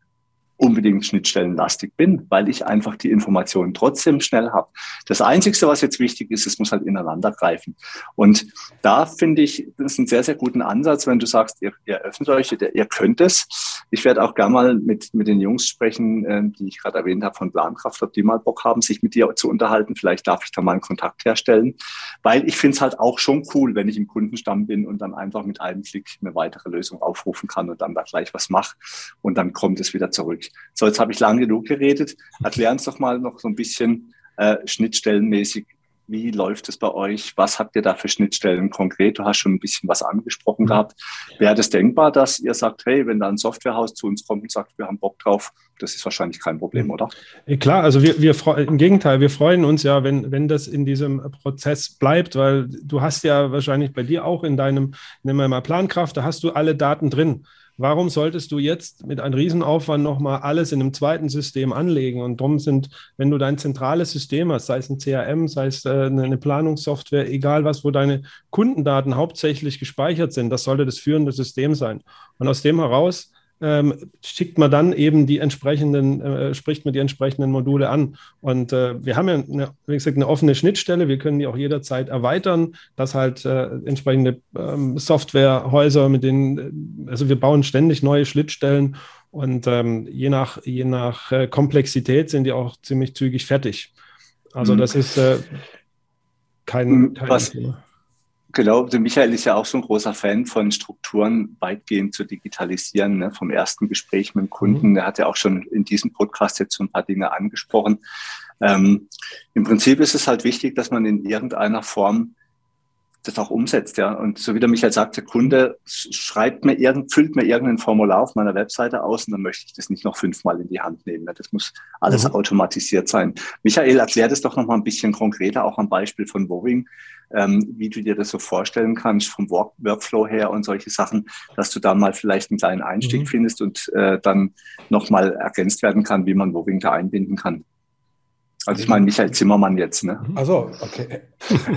unbedingt schnittstellenlastig bin, weil ich einfach die Informationen trotzdem schnell habe. Das Einzige, was jetzt wichtig ist, es muss halt ineinander greifen. Und da finde ich, das ist ein sehr, sehr guten Ansatz, wenn du sagst, ihr, ihr öffnet euch, ihr, ihr könnt es. Ich werde auch gerne mal mit, mit den Jungs sprechen, äh, die ich gerade erwähnt habe von Plankraft, ob die mal Bock haben, sich mit dir zu unterhalten. Vielleicht darf ich da mal einen Kontakt herstellen, weil ich finde es halt auch schon cool, wenn ich im Kundenstamm bin und dann einfach mit einem Klick eine weitere Lösung aufrufen kann und dann da gleich was mache und dann kommt es wieder zurück. So, jetzt habe ich lange genug geredet. Erklär uns doch mal noch so ein bisschen äh, schnittstellenmäßig, Wie läuft es bei euch? Was habt ihr da für Schnittstellen konkret? Du hast schon ein bisschen was angesprochen mhm. gehabt. Wäre das denkbar, dass ihr sagt, hey, wenn da ein Softwarehaus zu uns kommt und sagt, wir haben Bock drauf, das ist wahrscheinlich kein Problem, oder? Klar, also wir, wir im Gegenteil, wir freuen uns ja, wenn, wenn das in diesem Prozess bleibt, weil du hast ja wahrscheinlich bei dir auch in deinem, nehmen wir mal Plankraft, da hast du alle Daten drin. Warum solltest du jetzt mit einem Riesenaufwand nochmal alles in einem zweiten System anlegen? Und darum sind, wenn du dein zentrales System hast, sei es ein CRM, sei es äh, eine Planungssoftware, egal was, wo deine Kundendaten hauptsächlich gespeichert sind, das sollte das führende System sein. Und aus dem heraus ähm, schickt man dann eben die entsprechenden, äh, spricht man die entsprechenden Module an. Und äh, wir haben ja, eine, wie gesagt, eine offene Schnittstelle. Wir können die auch jederzeit erweitern, dass halt äh, entsprechende ähm, Softwarehäuser mit denen, also wir bauen ständig neue Schnittstellen und ähm, je nach, je nach äh, Komplexität sind die auch ziemlich zügig fertig. Also mhm. das ist äh, kein, mhm. kein Was, Thema. Genau, der Michael ist ja auch so ein großer Fan von Strukturen weitgehend zu digitalisieren. Ne? Vom ersten Gespräch mit dem Kunden, mhm. der hat ja auch schon in diesem Podcast jetzt so ein paar Dinge angesprochen. Ähm, Im Prinzip ist es halt wichtig, dass man in irgendeiner Form das auch umsetzt, ja. Und so wie der Michael sagt, der Kunde schreibt mir irgend, füllt mir irgendein Formular auf meiner Webseite aus und dann möchte ich das nicht noch fünfmal in die Hand nehmen. Das muss alles mhm. automatisiert sein. Michael, erklär das doch noch mal ein bisschen konkreter, auch am Beispiel von Wowing, ähm, wie du dir das so vorstellen kannst vom Work Workflow her und solche Sachen, dass du da mal vielleicht einen kleinen Einstieg mhm. findest und äh, dann nochmal ergänzt werden kann, wie man Wowing da einbinden kann. Also ich meine Michael Zimmermann jetzt, ne? Also okay.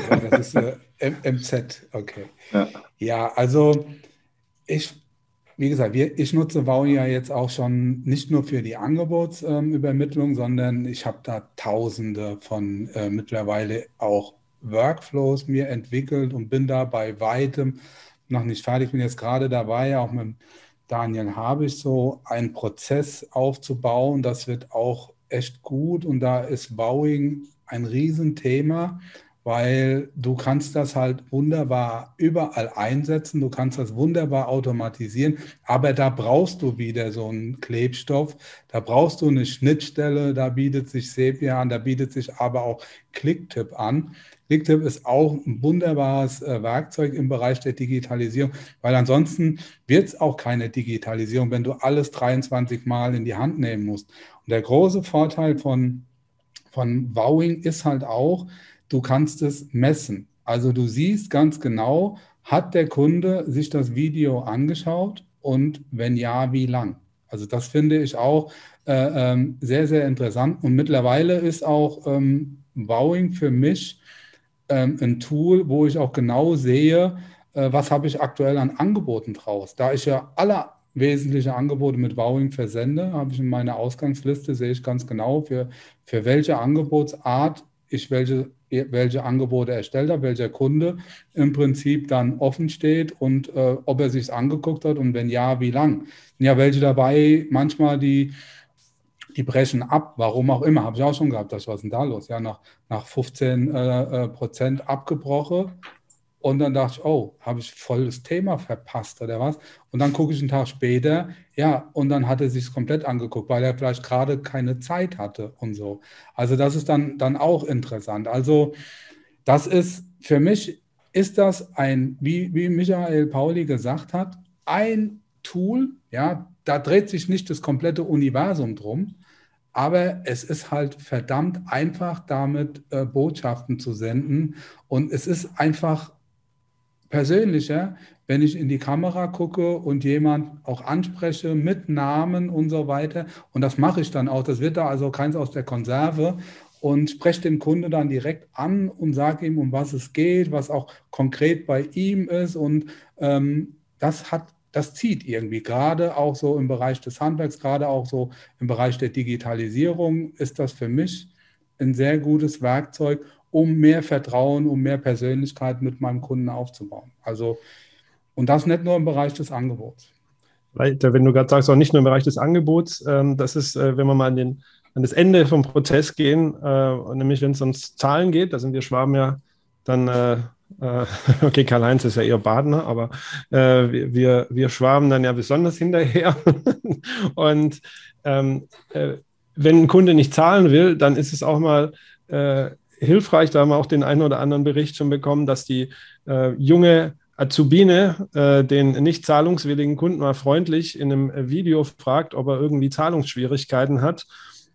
Ja, das ist äh, MZ, okay. Ja. ja, also ich, wie gesagt, wir, ich nutze Wow ja jetzt auch schon nicht nur für die Angebotsübermittlung, ähm, sondern ich habe da tausende von äh, mittlerweile auch Workflows mir entwickelt und bin da bei weitem noch nicht fertig. Ich bin jetzt gerade dabei, auch mit Daniel habe ich so einen Prozess aufzubauen. Das wird auch echt gut und da ist Bowing ein Riesenthema, weil du kannst das halt wunderbar überall einsetzen, du kannst das wunderbar automatisieren, aber da brauchst du wieder so einen Klebstoff, da brauchst du eine Schnittstelle, da bietet sich Sepia an, da bietet sich aber auch Clicktip an. Clicktip ist auch ein wunderbares äh, Werkzeug im Bereich der Digitalisierung, weil ansonsten wird es auch keine Digitalisierung, wenn du alles 23 Mal in die Hand nehmen musst. Der große Vorteil von, von Wowing ist halt auch, du kannst es messen. Also du siehst ganz genau, hat der Kunde sich das Video angeschaut und wenn ja, wie lang? Also das finde ich auch äh, ähm, sehr, sehr interessant. Und mittlerweile ist auch ähm, Wowing für mich ähm, ein Tool, wo ich auch genau sehe, äh, was habe ich aktuell an Angeboten draus. Da ich ja alle wesentliche Angebote mit Wowing versende, habe ich in meiner Ausgangsliste, sehe ich ganz genau, für, für welche Angebotsart ich welche, welche Angebote erstellt habe, welcher Kunde im Prinzip dann offen steht und äh, ob er sich angeguckt hat und wenn ja, wie lang. Ja, welche dabei, manchmal die die brechen ab, warum auch immer, habe ich auch schon gehabt, das was denn da los? Ja, nach, nach 15 äh, äh, Prozent abgebrochen und dann dachte ich, oh, habe ich voll das Thema verpasst oder was? Und dann gucke ich einen Tag später, ja, und dann hat er sich komplett angeguckt, weil er vielleicht gerade keine Zeit hatte und so. Also das ist dann, dann auch interessant. Also das ist, für mich ist das ein, wie, wie Michael Pauli gesagt hat, ein Tool, ja, da dreht sich nicht das komplette Universum drum, aber es ist halt verdammt einfach, damit äh, Botschaften zu senden. Und es ist einfach persönlicher, wenn ich in die Kamera gucke und jemand auch anspreche mit Namen und so weiter. Und das mache ich dann auch. Das wird da also keins aus der Konserve und spreche den Kunde dann direkt an und sage ihm, um was es geht, was auch konkret bei ihm ist. Und ähm, das hat das zieht irgendwie, gerade auch so im Bereich des Handwerks, gerade auch so im Bereich der Digitalisierung ist das für mich ein sehr gutes Werkzeug, um mehr Vertrauen, um mehr Persönlichkeit mit meinem Kunden aufzubauen. Also, und das nicht nur im Bereich des Angebots. Weiter, wenn du gerade sagst, auch nicht nur im Bereich des Angebots, ähm, das ist, äh, wenn wir mal an, den, an das Ende vom Prozess gehen, äh, nämlich wenn es ums Zahlen geht, da sind wir Schwaben ja dann äh, äh, okay, Karl-Heinz ist ja eher Badener, aber äh, wir, wir schwaben dann ja besonders hinterher. und ähm, äh, wenn ein Kunde nicht zahlen will, dann ist es auch mal hilfreich, da haben wir auch den einen oder anderen Bericht schon bekommen, dass die äh, junge Azubine äh, den nicht zahlungswilligen Kunden mal freundlich in einem Video fragt, ob er irgendwie Zahlungsschwierigkeiten hat.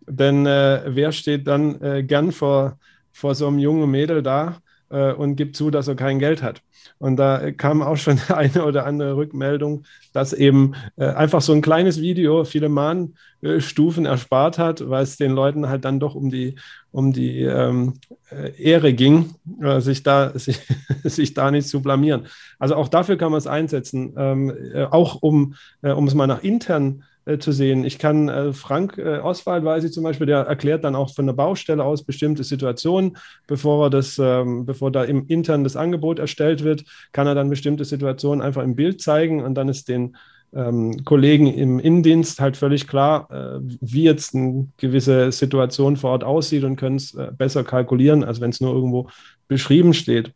Denn äh, wer steht dann äh, gern vor, vor so einem jungen Mädel da äh, und gibt zu, dass er kein Geld hat? Und da kam auch schon eine oder andere Rückmeldung, dass eben äh, einfach so ein kleines Video viele Mahnstufen erspart hat, weil es den Leuten halt dann doch um die, um die ähm, äh, Ehre ging, äh, sich, da, sich, sich da nicht zu blamieren. Also auch dafür kann man es einsetzen, ähm, äh, auch um, um es mal nach intern äh, zu sehen. Ich kann äh, Frank äh, Oswald, weiß ich zum Beispiel, der erklärt dann auch von der Baustelle aus bestimmte Situationen, bevor er das, ähm, bevor da im intern das Angebot erstellt wird, kann er dann bestimmte Situationen einfach im Bild zeigen und dann ist den ähm, Kollegen im Innendienst halt völlig klar, äh, wie jetzt eine gewisse Situation vor Ort aussieht und können es äh, besser kalkulieren, als wenn es nur irgendwo beschrieben steht.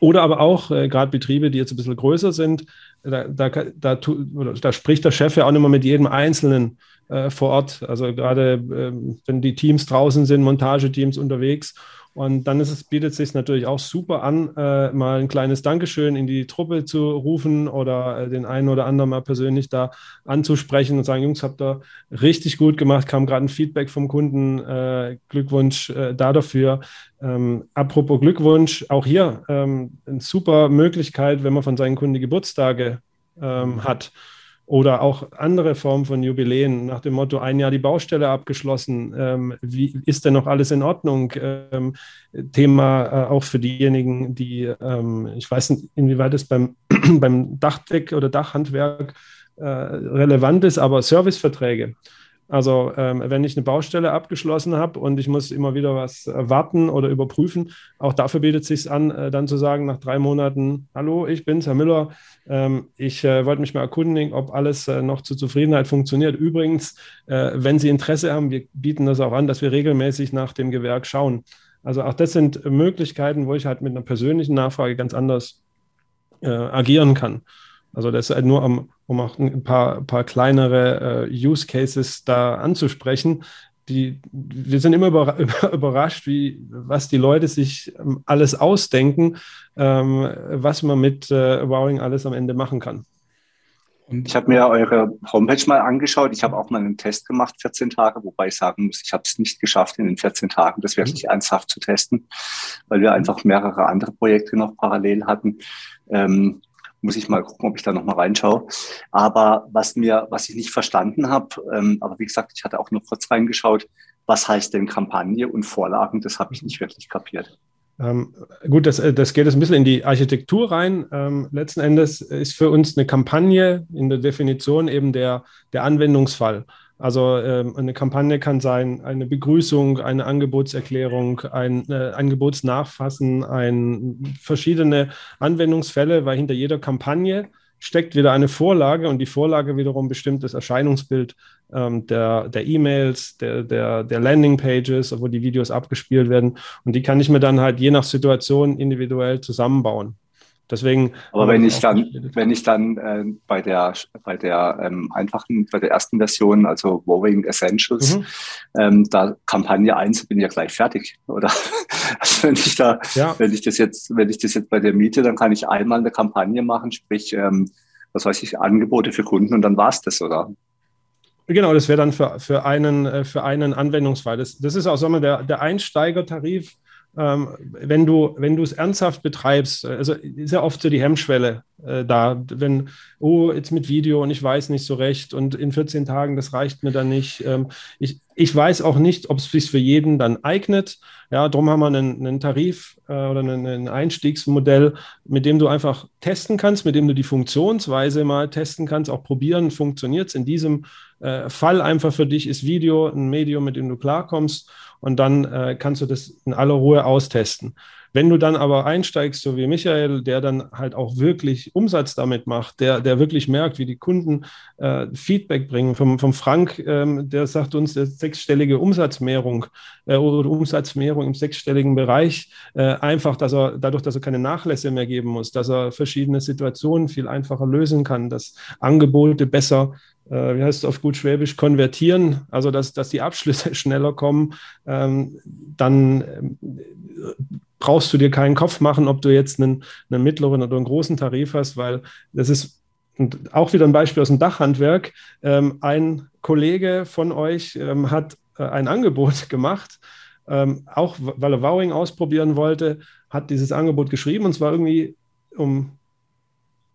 Oder aber auch äh, gerade Betriebe, die jetzt ein bisschen größer sind, da, da, da, da, spricht der Chef ja auch nicht mehr mit jedem Einzelnen äh, vor Ort. Also gerade äh, wenn die Teams draußen sind, Montageteams unterwegs und dann ist es, bietet es sich natürlich auch super an, äh, mal ein kleines Dankeschön in die Truppe zu rufen oder äh, den einen oder anderen mal persönlich da anzusprechen und sagen, Jungs, habt ihr richtig gut gemacht, kam gerade ein Feedback vom Kunden, äh, Glückwunsch äh, da dafür. Ähm, apropos Glückwunsch, auch hier ähm, eine super Möglichkeit, wenn man von seinen Kunden Geburtstage ähm, hat oder auch andere Formen von Jubiläen nach dem Motto, ein Jahr die Baustelle abgeschlossen, ähm, wie ist denn noch alles in Ordnung? Ähm, Thema äh, auch für diejenigen, die, ähm, ich weiß nicht, inwieweit es beim, beim Dachdeck oder Dachhandwerk äh, relevant ist, aber Serviceverträge. Also ähm, wenn ich eine Baustelle abgeschlossen habe und ich muss immer wieder was warten oder überprüfen, auch dafür bietet es sich an, äh, dann zu sagen nach drei Monaten, hallo, ich bin's, Herr Müller, ähm, ich äh, wollte mich mal erkundigen, ob alles äh, noch zur Zufriedenheit funktioniert. Übrigens, äh, wenn Sie Interesse haben, wir bieten das auch an, dass wir regelmäßig nach dem Gewerk schauen. Also auch das sind Möglichkeiten, wo ich halt mit einer persönlichen Nachfrage ganz anders äh, agieren kann. Also das ist halt nur, um, um auch ein paar, paar kleinere äh, Use Cases da anzusprechen. Die, wir sind immer überrascht, wie, was die Leute sich ähm, alles ausdenken, ähm, was man mit äh, Wowing alles am Ende machen kann. Und ich habe mir eure Homepage mal angeschaut. Ich habe auch mal einen Test gemacht, 14 Tage, wobei ich sagen muss, ich habe es nicht geschafft, in den 14 Tagen das wirklich mhm. ernsthaft zu testen, weil wir einfach mehrere andere Projekte noch parallel hatten. Ähm, muss ich mal gucken, ob ich da noch mal reinschaue. Aber was mir, was ich nicht verstanden habe, ähm, aber wie gesagt, ich hatte auch nur kurz reingeschaut, was heißt denn Kampagne und Vorlagen, das habe ich nicht wirklich kapiert. Ähm, gut, das, äh, das geht jetzt ein bisschen in die Architektur rein. Ähm, letzten Endes ist für uns eine Kampagne in der Definition eben der, der Anwendungsfall. Also ähm, eine Kampagne kann sein eine Begrüßung, eine Angebotserklärung, ein äh, Angebotsnachfassen, ein, verschiedene Anwendungsfälle, weil hinter jeder Kampagne steckt wieder eine Vorlage und die Vorlage wiederum bestimmt das Erscheinungsbild ähm, der, der E-Mails, der, der, der Landingpages, wo die Videos abgespielt werden. Und die kann ich mir dann halt je nach Situation individuell zusammenbauen. Deswegen. Aber wenn ich dann, wenn ich dann äh, bei der bei der ähm, einfachen, bei der ersten Version, also Wowing Essentials, mhm. ähm, da Kampagne 1 bin ich ja gleich fertig, oder? also wenn ich da, ja. wenn ich das jetzt, wenn ich das jetzt bei der Miete, dann kann ich einmal eine Kampagne machen, sprich, ähm, was weiß ich, Angebote für Kunden und dann war's das, oder? Genau, das wäre dann für, für, einen, äh, für einen Anwendungsfall. Das, das ist auch sagen wir, der, der Einsteigertarif ähm, wenn du wenn du es ernsthaft betreibst, also ist ja oft so die Hemmschwelle äh, da, wenn, oh, jetzt mit Video und ich weiß nicht so recht und in 14 Tagen, das reicht mir dann nicht. Ähm, ich, ich weiß auch nicht, ob es sich für jeden dann eignet. Ja, darum haben wir einen, einen Tarif äh, oder einen, ein Einstiegsmodell, mit dem du einfach testen kannst, mit dem du die Funktionsweise mal testen kannst, auch probieren, funktioniert es in diesem äh, Fall einfach für dich, ist Video ein Medium, mit dem du klarkommst und dann äh, kannst du das in aller Ruhe austesten. Wenn du dann aber einsteigst, so wie Michael, der dann halt auch wirklich Umsatz damit macht, der, der wirklich merkt, wie die Kunden äh, Feedback bringen, vom, vom Frank, ähm, der sagt uns, der sechsstellige Umsatzmehrung äh, oder Umsatzmehrung im sechsstelligen Bereich. Äh, einfach, dass er dadurch, dass er keine Nachlässe mehr geben muss, dass er verschiedene Situationen viel einfacher lösen kann, dass Angebote besser wie heißt es auf gut Schwäbisch, konvertieren, also dass, dass die Abschlüsse schneller kommen, ähm, dann ähm, brauchst du dir keinen Kopf machen, ob du jetzt einen, einen mittleren oder einen großen Tarif hast, weil das ist auch wieder ein Beispiel aus dem Dachhandwerk. Ähm, ein Kollege von euch ähm, hat äh, ein Angebot gemacht, ähm, auch weil er Wowing ausprobieren wollte, hat dieses Angebot geschrieben und zwar irgendwie um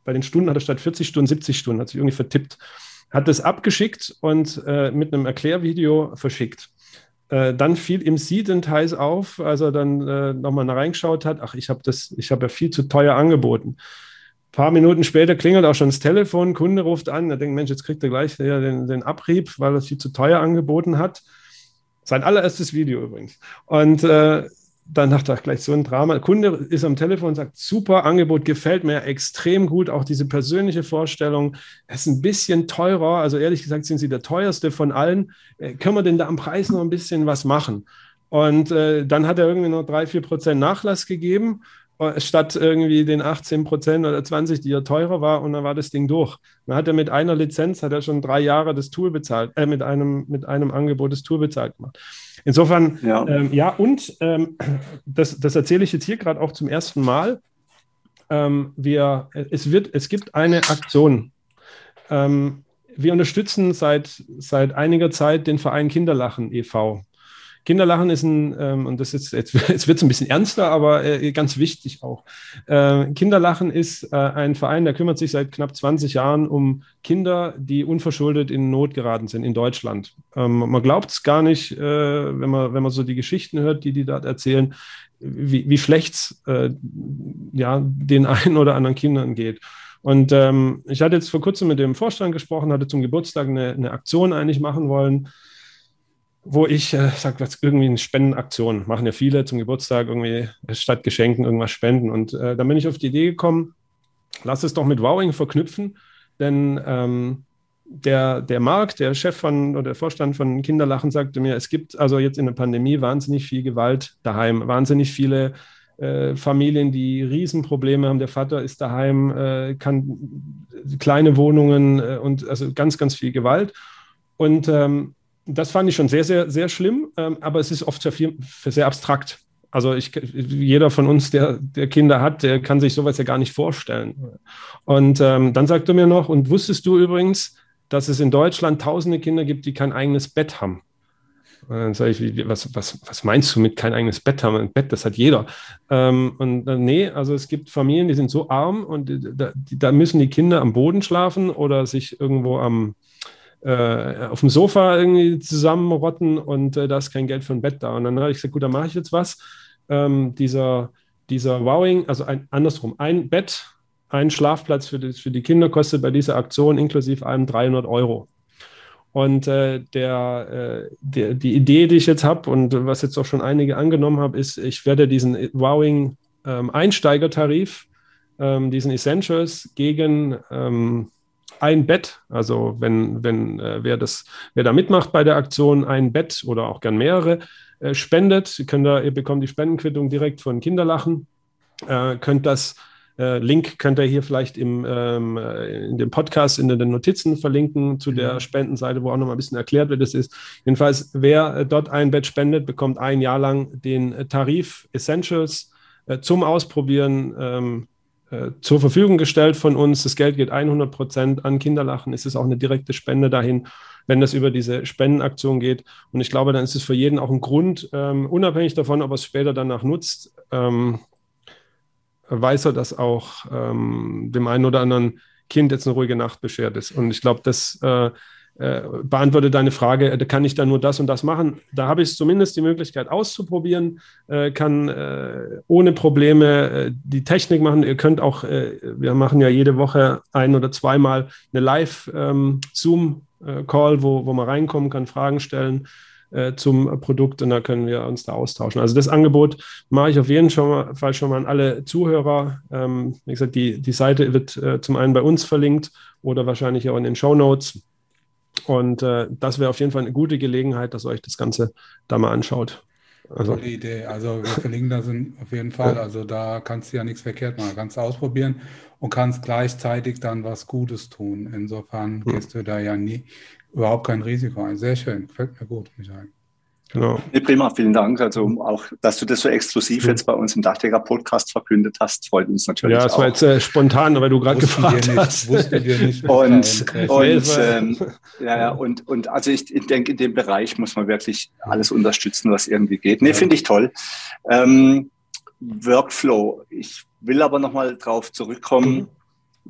bei den Stunden hat er statt 40 Stunden 70 Stunden, hat sich irgendwie vertippt hat es abgeschickt und äh, mit einem Erklärvideo verschickt. Äh, dann fiel ihm siedendheiß auf, als er dann äh, nochmal reingeschaut hat, ach, ich habe das, ich habe ja viel zu teuer angeboten. Ein paar Minuten später klingelt auch schon das Telefon, Kunde ruft an, er denkt, Mensch, jetzt kriegt er gleich den, den Abrieb, weil er viel zu teuer angeboten hat. Sein allererstes Video übrigens. Und äh, dann dachte ich gleich so ein Drama. Der Kunde ist am Telefon und sagt, super Angebot, gefällt mir extrem gut. Auch diese persönliche Vorstellung, ist ein bisschen teurer. Also ehrlich gesagt sind sie der teuerste von allen. Äh, können wir denn da am Preis noch ein bisschen was machen? Und äh, dann hat er irgendwie noch drei, vier Prozent Nachlass gegeben statt irgendwie den 18 Prozent oder 20, die ja teurer war, und dann war das Ding durch. Dann hat er mit einer Lizenz, hat er schon drei Jahre das Tool bezahlt, äh, mit einem, mit einem Angebot das Tool bezahlt gemacht. Insofern, ja, ähm, ja und ähm, das, das erzähle ich jetzt hier gerade auch zum ersten Mal. Ähm, wir, es, wird, es gibt eine Aktion. Ähm, wir unterstützen seit, seit einiger Zeit den Verein Kinderlachen e.V. Kinderlachen ist ein, ähm, und das ist jetzt, jetzt wird es ein bisschen ernster, aber äh, ganz wichtig auch. Äh, Kinderlachen ist äh, ein Verein, der kümmert sich seit knapp 20 Jahren um Kinder, die unverschuldet in Not geraten sind in Deutschland. Ähm, man glaubt es gar nicht, äh, wenn, man, wenn man so die Geschichten hört, die die dort erzählen, wie, wie schlecht es äh, ja, den einen oder anderen Kindern geht. Und ähm, ich hatte jetzt vor kurzem mit dem Vorstand gesprochen, hatte zum Geburtstag eine, eine Aktion eigentlich machen wollen wo ich äh, sage, was irgendwie eine Spendenaktion machen ja viele zum Geburtstag irgendwie statt Geschenken irgendwas spenden. Und äh, dann bin ich auf die Idee gekommen, lass es doch mit Wowing verknüpfen, denn ähm, der, der Marc, der Chef von oder der Vorstand von Kinderlachen, sagte mir, es gibt also jetzt in der Pandemie wahnsinnig viel Gewalt daheim, wahnsinnig viele äh, Familien, die Riesenprobleme haben. Der Vater ist daheim, äh, kann kleine Wohnungen äh, und also ganz, ganz viel Gewalt. Und ähm, das fand ich schon sehr, sehr, sehr schlimm, ähm, aber es ist oft sehr, viel, sehr abstrakt. Also ich, jeder von uns, der, der Kinder hat, der kann sich sowas ja gar nicht vorstellen. Und ähm, dann sagt er mir noch, und wusstest du übrigens, dass es in Deutschland tausende Kinder gibt, die kein eigenes Bett haben? Und dann sage ich, was, was, was meinst du mit kein eigenes Bett haben? Ein Bett, das hat jeder. Ähm, und äh, nee, also es gibt Familien, die sind so arm und da, da müssen die Kinder am Boden schlafen oder sich irgendwo am, äh, auf dem Sofa irgendwie zusammenrotten und äh, da ist kein Geld für ein Bett da. Und dann habe ich gesagt, gut, dann mache ich jetzt was. Ähm, dieser, dieser Wowing, also ein, andersrum, ein Bett, ein Schlafplatz für die, für die Kinder kostet bei dieser Aktion inklusive allem 300 Euro. Und äh, der, äh, der, die Idee, die ich jetzt habe und was jetzt auch schon einige angenommen haben, ist, ich werde diesen Wowing ähm, Einsteigertarif, ähm, diesen Essentials gegen ähm, ein Bett. Also wenn, wenn äh, wer, das, wer da mitmacht bei der Aktion, ein Bett oder auch gern mehrere äh, spendet, könnt ihr, ihr bekommt die Spendenquittung direkt von Kinderlachen. Äh, könnt das äh, Link könnt ihr hier vielleicht im, ähm, äh, in dem Podcast in den Notizen verlinken zu der mhm. Spendenseite, wo auch noch mal ein bisschen erklärt wird, das ist. Jedenfalls, wer äh, dort ein Bett spendet, bekommt ein Jahr lang den Tarif Essentials zum Ausprobieren ähm, äh, zur Verfügung gestellt von uns. Das Geld geht 100 Prozent an Kinderlachen. Es ist auch eine direkte Spende dahin, wenn das über diese Spendenaktion geht. Und ich glaube, dann ist es für jeden auch ein Grund, ähm, unabhängig davon, ob er es später danach nutzt, ähm, weiß er, dass auch ähm, dem einen oder anderen Kind jetzt eine ruhige Nacht beschert ist. Und ich glaube, das äh, äh, beantworte deine Frage, äh, kann ich da nur das und das machen? Da habe ich zumindest die Möglichkeit auszuprobieren, äh, kann äh, ohne Probleme äh, die Technik machen. Ihr könnt auch, äh, wir machen ja jede Woche ein oder zweimal eine Live-Zoom-Call, ähm, wo, wo man reinkommen kann, Fragen stellen zum Produkt und da können wir uns da austauschen. Also das Angebot mache ich auf jeden Fall schon mal an alle Zuhörer. Ähm, wie gesagt, die, die Seite wird zum einen bei uns verlinkt oder wahrscheinlich auch in den Show Notes. Und äh, das wäre auf jeden Fall eine gute Gelegenheit, dass ihr euch das Ganze da mal anschaut. Also. Tolle Idee. Also wir verlinken das auf jeden Fall. Also da kannst du ja nichts verkehrt machen. Kannst du ausprobieren und kannst gleichzeitig dann was Gutes tun. Insofern gehst du da ja nie überhaupt kein Risiko ein. Sehr schön. Gefällt mir gut, Michael. Genau. Nee, prima, vielen Dank. Also auch, dass du das so exklusiv jetzt bei uns im Dachdecker-Podcast verkündet hast, freut uns natürlich. Ja, es war jetzt äh, spontan, weil du gerade gefragt wir hast. wussten wir nicht. und, und, ähm, ja, ja, und, und also ich, ich denke, in dem Bereich muss man wirklich alles unterstützen, was irgendwie geht. Nee, ja. finde ich toll. Ähm, Workflow. Ich will aber nochmal drauf zurückkommen. Mhm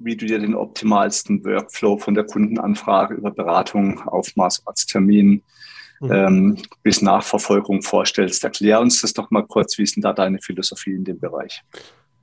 wie du dir den optimalsten Workflow von der Kundenanfrage über Beratung, Aufmaß, Arzttermin, mhm. Ähm, bis Nachverfolgung vorstellst. Erklär uns das doch mal kurz. Wie ist denn da deine Philosophie in dem Bereich?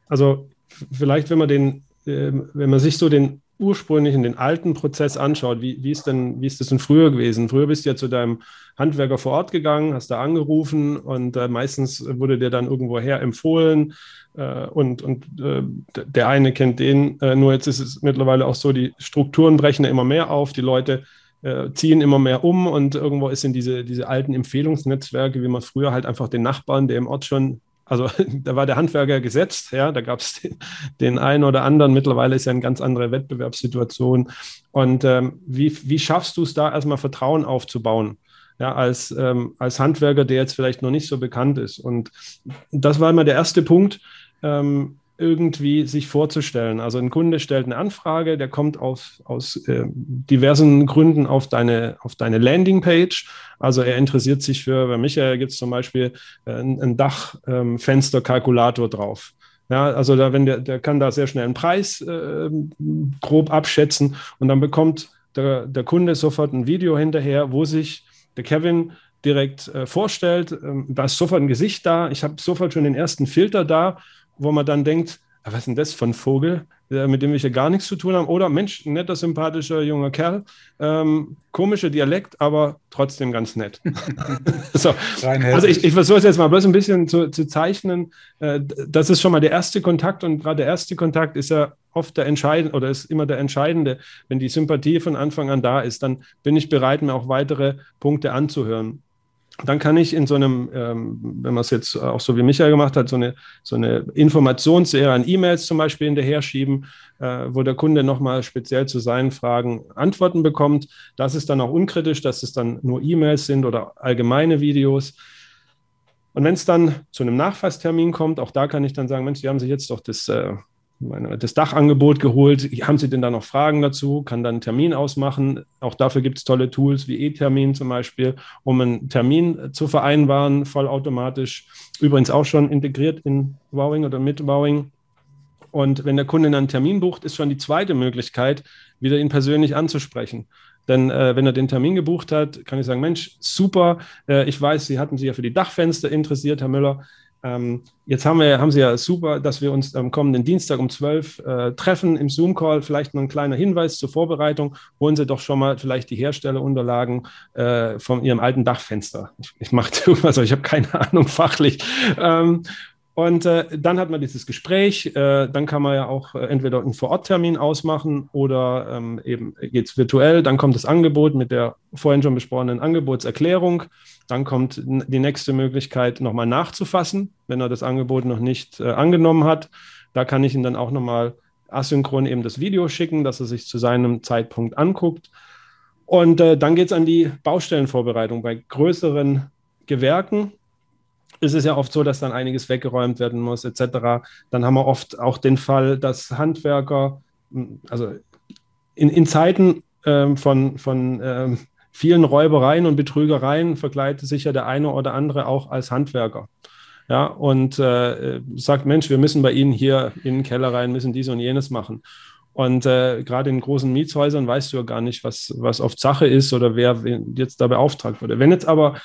Also vielleicht, wenn man den, äh, wenn man sich so den ursprünglichen, den alten Prozess anschaut, wie, wie, ist denn, wie ist das denn früher gewesen? Früher bist du ja zu deinem Handwerker vor Ort gegangen, hast da angerufen und äh, meistens wurde dir dann irgendwoher empfohlen äh, und, und äh, der eine kennt den. Äh, nur jetzt ist es mittlerweile auch so, die Strukturen brechen ja immer mehr auf, die Leute äh, ziehen immer mehr um und irgendwo in diese, diese alten Empfehlungsnetzwerke, wie man früher halt einfach den Nachbarn, der im Ort schon, also da war der Handwerker gesetzt, ja, da gab es den, den, einen oder anderen. Mittlerweile ist ja eine ganz andere Wettbewerbssituation. Und ähm, wie, wie schaffst du es da erstmal Vertrauen aufzubauen? ja, als, ähm, als Handwerker, der jetzt vielleicht noch nicht so bekannt ist. Und das war immer der erste Punkt. Ähm, irgendwie sich vorzustellen. Also ein Kunde stellt eine Anfrage, der kommt auf, aus äh, diversen Gründen auf deine, auf deine Landingpage. Also er interessiert sich für, bei Michael gibt es zum Beispiel äh, ein Dachfensterkalkulator ähm, drauf. Ja, also da, wenn der, der kann da sehr schnell einen Preis äh, grob abschätzen und dann bekommt der, der Kunde sofort ein Video hinterher, wo sich der Kevin direkt äh, vorstellt. Ähm, da ist sofort ein Gesicht da. Ich habe sofort schon den ersten Filter da wo man dann denkt, ah, was ist denn das für ein Vogel, mit dem wir hier gar nichts zu tun haben? Oder Mensch, netter, sympathischer junger Kerl, ähm, komischer Dialekt, aber trotzdem ganz nett. so. Also ich, ich versuche es jetzt mal bloß ein bisschen zu, zu zeichnen. Äh, das ist schon mal der erste Kontakt und gerade der erste Kontakt ist ja oft der entscheidende oder ist immer der entscheidende. Wenn die Sympathie von Anfang an da ist, dann bin ich bereit, mir auch weitere Punkte anzuhören dann kann ich in so einem, ähm, wenn man es jetzt auch so wie Michael gemacht hat, so eine, so eine Informationsserie an E-Mails zum Beispiel hinterher schieben, äh, wo der Kunde nochmal speziell zu seinen Fragen Antworten bekommt. Das ist dann auch unkritisch, dass es dann nur E-Mails sind oder allgemeine Videos. Und wenn es dann zu einem Nachfasstermin kommt, auch da kann ich dann sagen, Mensch, Sie haben sich jetzt doch das äh, das Dachangebot geholt. Haben Sie denn da noch Fragen dazu? Kann dann einen Termin ausmachen. Auch dafür gibt es tolle Tools wie E-Termin zum Beispiel, um einen Termin zu vereinbaren, vollautomatisch. Übrigens auch schon integriert in Wowing oder mit Wowing. Und wenn der Kunde dann einen Termin bucht, ist schon die zweite Möglichkeit, wieder ihn persönlich anzusprechen. Denn äh, wenn er den Termin gebucht hat, kann ich sagen, Mensch, super, äh, ich weiß, Sie hatten sich ja für die Dachfenster interessiert, Herr Müller. Ähm, jetzt haben, wir, haben Sie ja super, dass wir uns am kommenden Dienstag um 12 äh, treffen im Zoom-Call. Vielleicht noch ein kleiner Hinweis zur Vorbereitung. Holen Sie doch schon mal vielleicht die Herstellerunterlagen äh, von Ihrem alten Dachfenster. Ich, ich mache irgendwas, aber ich habe keine Ahnung fachlich. Ähm, und äh, dann hat man dieses Gespräch. Äh, dann kann man ja auch äh, entweder einen Vororttermin ausmachen oder ähm, eben geht es virtuell. Dann kommt das Angebot mit der vorhin schon besprochenen Angebotserklärung. Dann kommt die nächste Möglichkeit, nochmal nachzufassen, wenn er das Angebot noch nicht äh, angenommen hat. Da kann ich ihm dann auch nochmal asynchron eben das Video schicken, dass er sich zu seinem Zeitpunkt anguckt. Und äh, dann geht es an die Baustellenvorbereitung. Bei größeren Gewerken ist es ja oft so, dass dann einiges weggeräumt werden muss, etc. Dann haben wir oft auch den Fall, dass Handwerker, also in, in Zeiten ähm, von, von ähm, vielen Räubereien und Betrügereien verkleidet sich ja der eine oder andere auch als Handwerker. Ja, und äh, sagt, Mensch, wir müssen bei Ihnen hier in den Keller rein, müssen dies und jenes machen. Und äh, gerade in großen Mietshäusern weißt du ja gar nicht, was, was oft Sache ist oder wer jetzt da beauftragt wurde. Wenn jetzt aber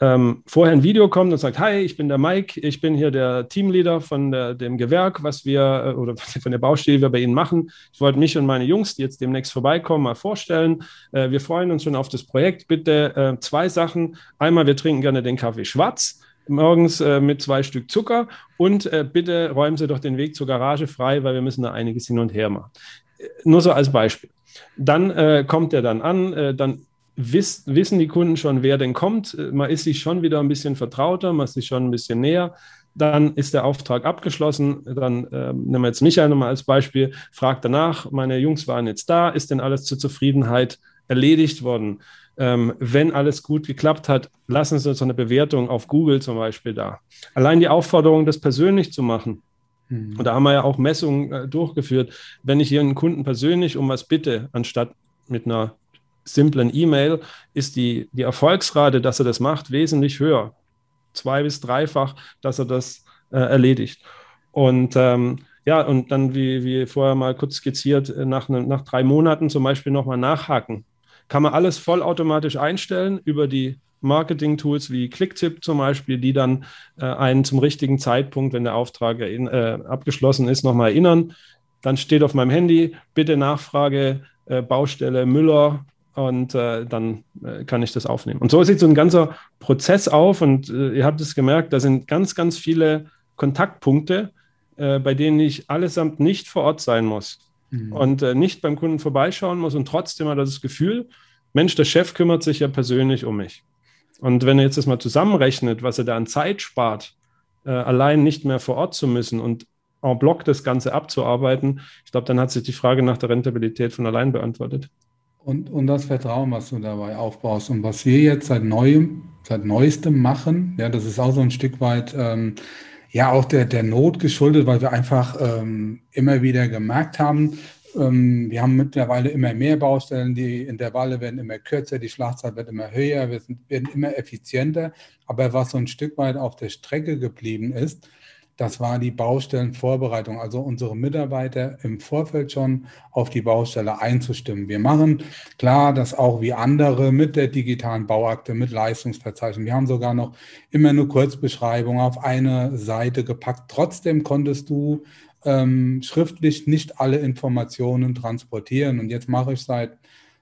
ähm, vorher ein Video kommt und sagt, hi, ich bin der Mike, ich bin hier der Teamleader von der, dem Gewerk, was wir äh, oder von der Baustelle, die wir bei Ihnen machen. Ich wollte mich und meine Jungs, die jetzt demnächst vorbeikommen, mal vorstellen. Äh, wir freuen uns schon auf das Projekt. Bitte äh, zwei Sachen. Einmal, wir trinken gerne den Kaffee schwarz morgens äh, mit zwei Stück Zucker und äh, bitte räumen Sie doch den Weg zur Garage frei, weil wir müssen da einiges hin und her machen. Äh, nur so als Beispiel. Dann kommt er dann an, dann wiss, wissen die Kunden schon, wer denn kommt. Man ist sich schon wieder ein bisschen vertrauter, man ist sich schon ein bisschen näher. Dann ist der Auftrag abgeschlossen. Dann äh, nehmen wir jetzt Michael nochmal als Beispiel, fragt danach, meine Jungs waren jetzt da, ist denn alles zur Zufriedenheit erledigt worden? Ähm, wenn alles gut geklappt hat, lassen Sie uns eine Bewertung auf Google zum Beispiel da. Allein die Aufforderung, das persönlich zu machen. Mhm. Und da haben wir ja auch Messungen äh, durchgeführt. Wenn ich hier einen Kunden persönlich um was bitte, anstatt mit einer simplen E-Mail, ist die, die Erfolgsrate, dass er das macht, wesentlich höher zwei- bis dreifach, dass er das äh, erledigt. Und ähm, ja, und dann, wie, wie vorher mal kurz skizziert, äh, nach, ne, nach drei Monaten zum Beispiel nochmal nachhaken. Kann man alles vollautomatisch einstellen über die Marketing-Tools wie Clicktip zum Beispiel, die dann äh, einen zum richtigen Zeitpunkt, wenn der Auftrag äh, abgeschlossen ist, nochmal erinnern. Dann steht auf meinem Handy, bitte Nachfrage, äh, Baustelle Müller, und äh, dann äh, kann ich das aufnehmen. Und so sieht so ein ganzer Prozess auf und äh, ihr habt es gemerkt, da sind ganz, ganz viele Kontaktpunkte, äh, bei denen ich allesamt nicht vor Ort sein muss mhm. und äh, nicht beim Kunden vorbeischauen muss und trotzdem hat er das Gefühl, Mensch, der Chef kümmert sich ja persönlich um mich. Und wenn er jetzt das mal zusammenrechnet, was er da an Zeit spart, äh, allein nicht mehr vor Ort zu müssen und en bloc das Ganze abzuarbeiten, ich glaube, dann hat sich die Frage nach der Rentabilität von allein beantwortet. Und, und das Vertrauen, was du dabei aufbaust. Und was wir jetzt seit neuem, seit neuestem machen, ja, das ist auch so ein Stück weit ähm, ja auch der, der Not geschuldet, weil wir einfach ähm, immer wieder gemerkt haben, ähm, wir haben mittlerweile immer mehr Baustellen, die Intervalle werden immer kürzer, die Schlagzeit wird immer höher, wir sind, werden immer effizienter. Aber was so ein Stück weit auf der Strecke geblieben ist, das war die Baustellenvorbereitung, also unsere Mitarbeiter im Vorfeld schon auf die Baustelle einzustimmen. Wir machen klar, dass auch wie andere mit der digitalen Bauakte, mit Leistungsverzeichnis, wir haben sogar noch immer eine Kurzbeschreibung auf eine Seite gepackt. Trotzdem konntest du ähm, schriftlich nicht alle Informationen transportieren. Und jetzt mache ich seit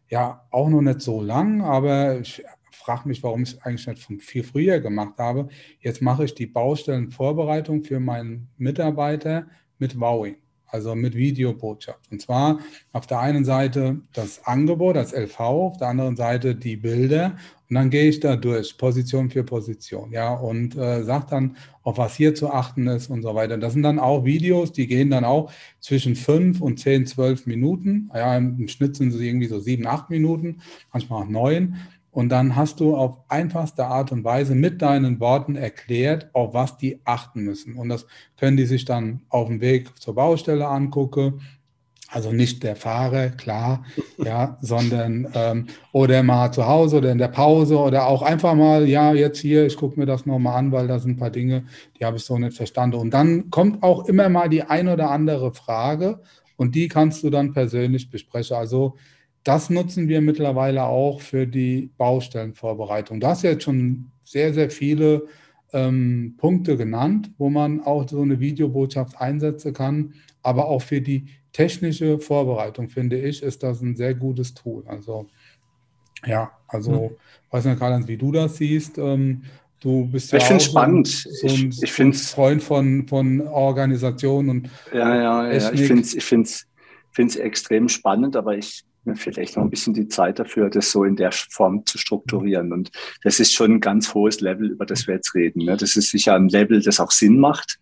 ja auch noch nicht so lang, aber ich frage mich, warum ich es eigentlich nicht von viel früher gemacht habe. Jetzt mache ich die Baustellenvorbereitung für meinen Mitarbeiter mit Wowing, also mit Videobotschaft. Und zwar auf der einen Seite das Angebot als LV, auf der anderen Seite die Bilder. Und dann gehe ich da durch, Position für Position, ja, und äh, sage dann, auf was hier zu achten ist und so weiter. Das sind dann auch Videos, die gehen dann auch zwischen fünf und zehn, zwölf Minuten. Ja, im Schnitt sind sie irgendwie so sieben, acht Minuten, manchmal auch neun. Und dann hast du auf einfachste Art und Weise mit deinen Worten erklärt, auf was die achten müssen. Und das können die sich dann auf dem Weg zur Baustelle angucken. Also nicht der Fahrer, klar, ja, sondern ähm, oder mal zu Hause oder in der Pause oder auch einfach mal, ja, jetzt hier, ich gucke mir das nochmal an, weil da sind ein paar Dinge, die habe ich so nicht verstanden. Und dann kommt auch immer mal die ein oder andere Frage und die kannst du dann persönlich besprechen. Also das nutzen wir mittlerweile auch für die Baustellenvorbereitung. Du hast jetzt schon sehr, sehr viele ähm, Punkte genannt, wo man auch so eine Videobotschaft einsetzen kann. Aber auch für die technische Vorbereitung, finde ich, ist das ein sehr gutes Tool. Also ja, also hm. weiß nicht, Karl, wie du das siehst. Ähm, du bist ja ich auch spannend. So ein, ich, ich ein Freund von, von Organisationen und Ja, ja, ja. Ich finde es ich find's, find's extrem spannend, aber ich vielleicht noch ein bisschen die Zeit dafür, das so in der Form zu strukturieren. Und das ist schon ein ganz hohes Level, über das wir jetzt reden. Ne? Das ist sicher ein Level, das auch Sinn macht.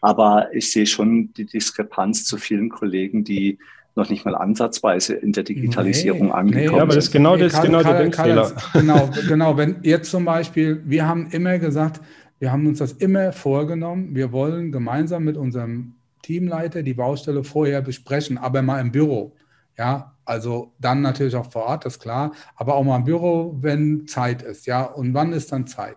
Aber ich sehe schon die Diskrepanz zu vielen Kollegen, die noch nicht mal ansatzweise in der Digitalisierung nee, angekommen nee, aber das ist genau das, Karl, genau Karl, der Denkfehler. Genau, genau. Wenn jetzt zum Beispiel, wir haben immer gesagt, wir haben uns das immer vorgenommen, wir wollen gemeinsam mit unserem Teamleiter die Baustelle vorher besprechen, aber mal im Büro. Ja, also dann natürlich auch vor Ort, ist klar, aber auch mal im Büro, wenn Zeit ist, ja. Und wann ist dann Zeit?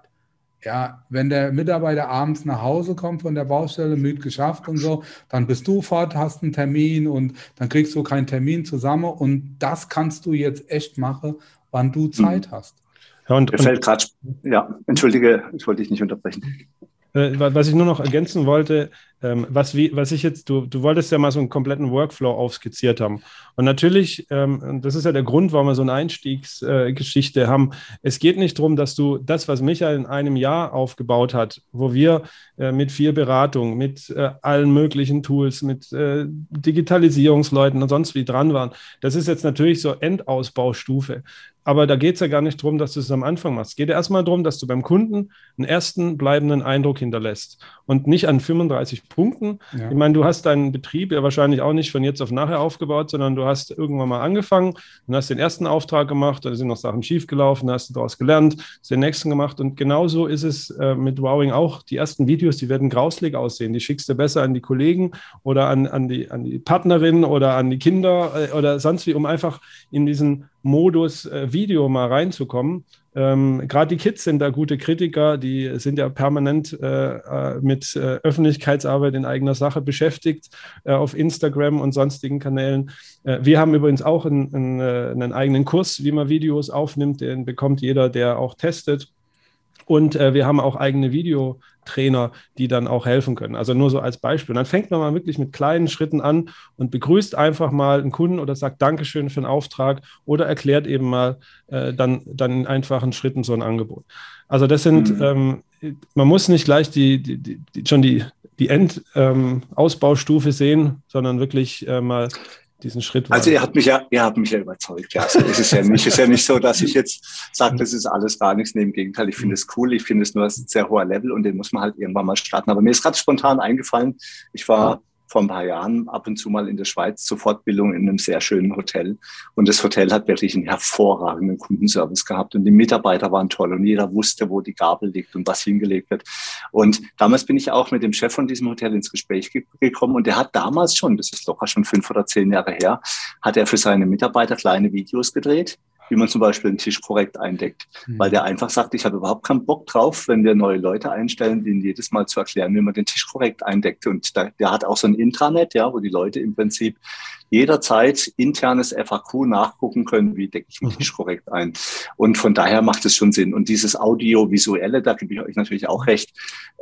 Ja, wenn der Mitarbeiter abends nach Hause kommt von der Baustelle, müde geschafft und so, dann bist du fort, hast einen Termin und dann kriegst du keinen Termin zusammen und das kannst du jetzt echt machen, wann du Zeit mhm. hast. Ja, und, Mir fällt gerade, ja, entschuldige, ich wollte dich nicht unterbrechen. Äh, was ich nur noch ergänzen wollte, ähm, was, wie, was ich jetzt, du, du wolltest ja mal so einen kompletten Workflow aufskizziert haben. Und natürlich, ähm, das ist ja der Grund, warum wir so eine Einstiegsgeschichte äh, haben. Es geht nicht darum, dass du das, was Michael in einem Jahr aufgebaut hat, wo wir äh, mit viel Beratung, mit äh, allen möglichen Tools, mit äh, Digitalisierungsleuten und sonst wie dran waren, das ist jetzt natürlich so Endausbaustufe. Aber da geht es ja gar nicht darum, dass du es am Anfang machst. Es geht erstmal darum, dass du beim Kunden einen ersten bleibenden Eindruck hinterlässt und nicht an 35 Punkten. Ja. Ich meine, du hast deinen Betrieb ja wahrscheinlich auch nicht von jetzt auf nachher aufgebaut, sondern du hast irgendwann mal angefangen und hast den ersten Auftrag gemacht, da sind noch Sachen schiefgelaufen, hast du daraus gelernt, hast den nächsten gemacht und genauso ist es äh, mit Wowing auch. Die ersten Videos, die werden grauslig aussehen. Die schickst du besser an die Kollegen oder an, an, die, an die Partnerin oder an die Kinder äh, oder sonst wie, um einfach in diesen Modus äh, Video mal reinzukommen. Ähm, Gerade die Kids sind da gute Kritiker, die sind ja permanent äh, äh, mit äh, Öffentlichkeitsarbeit in eigener Sache beschäftigt äh, auf Instagram und sonstigen Kanälen. Äh, wir haben übrigens auch einen, einen, einen, eigenen Kurs, wie man Videos aufnimmt, den bekommt jeder, der auch testet. Und wir haben auch eigene Video, Trainer, die dann auch helfen können. Also nur so als Beispiel. Und dann fängt man mal wirklich mit kleinen Schritten an und begrüßt einfach mal einen Kunden oder sagt Dankeschön für den Auftrag oder erklärt eben mal äh, dann, dann in einfachen Schritten so ein Angebot. Also das sind, mhm. ähm, man muss nicht gleich die, die, die, schon die, die Endausbaustufe ähm, sehen, sondern wirklich äh, mal diesen Schritt Also ihr habt mich ja, ihr habt mich ja überzeugt. Ja, also ist es ja nicht, ist ja nicht so, dass ich jetzt sage, das ist alles gar nichts. Nee, im Gegenteil, ich finde es cool. Ich finde es nur ein sehr hoher Level und den muss man halt irgendwann mal starten. Aber mir ist gerade spontan eingefallen, ich war vor ein paar Jahren ab und zu mal in der Schweiz zur Fortbildung in einem sehr schönen Hotel. Und das Hotel hat wirklich einen hervorragenden Kundenservice gehabt. Und die Mitarbeiter waren toll und jeder wusste, wo die Gabel liegt und was hingelegt wird. Und damals bin ich auch mit dem Chef von diesem Hotel ins Gespräch gekommen und der hat damals schon, das ist locker schon fünf oder zehn Jahre her, hat er für seine Mitarbeiter kleine Videos gedreht wie man zum Beispiel einen Tisch korrekt eindeckt. Mhm. Weil der einfach sagt, ich habe überhaupt keinen Bock drauf, wenn wir neue Leute einstellen, denen jedes Mal zu erklären, wie man den Tisch korrekt eindeckt. Und da, der hat auch so ein Intranet, ja, wo die Leute im Prinzip jederzeit internes FAQ nachgucken können, wie decke ich mich mhm. korrekt ein. Und von daher macht es schon Sinn. Und dieses Audiovisuelle, da gebe ich euch natürlich auch recht.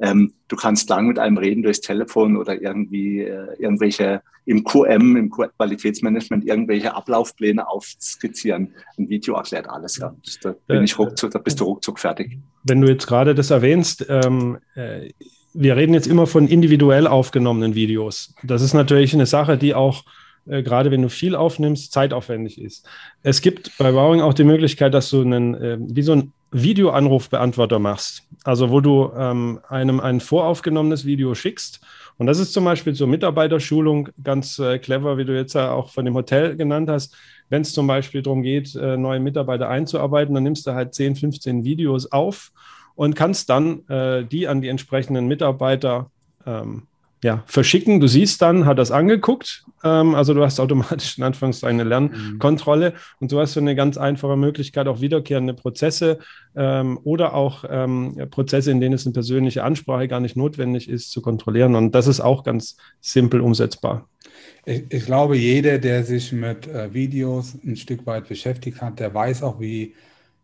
Ähm, du kannst lang mit einem reden durchs Telefon oder irgendwie äh, irgendwelche im QM, im Qualitätsmanagement, irgendwelche Ablaufpläne aufskizzieren. Ein Video erklärt alles. Ja. Da bin ich ruckzuck, da bist du ruckzuck fertig. Wenn du jetzt gerade das erwähnst, ähm, äh, wir reden jetzt immer von individuell aufgenommenen Videos. Das ist natürlich eine Sache, die auch äh, gerade wenn du viel aufnimmst, zeitaufwendig ist. Es gibt bei Bowing auch die Möglichkeit, dass du einen, äh, wie so ein Videoanrufbeantworter machst. Also wo du ähm, einem ein voraufgenommenes Video schickst. Und das ist zum Beispiel zur Mitarbeiterschulung ganz äh, clever, wie du jetzt ja auch von dem Hotel genannt hast. Wenn es zum Beispiel darum geht, äh, neue Mitarbeiter einzuarbeiten, dann nimmst du halt 10, 15 Videos auf und kannst dann äh, die an die entsprechenden Mitarbeiter ähm, ja, verschicken. Du siehst dann, hat das angeguckt. Ähm, also du hast automatisch in Anführungszeichen eine Lernkontrolle mhm. und so hast du eine ganz einfache Möglichkeit, auch wiederkehrende Prozesse ähm, oder auch ähm, Prozesse, in denen es eine persönliche Ansprache gar nicht notwendig ist, zu kontrollieren. Und das ist auch ganz simpel umsetzbar. Ich, ich glaube, jeder, der sich mit äh, Videos ein Stück weit beschäftigt hat, der weiß auch, wie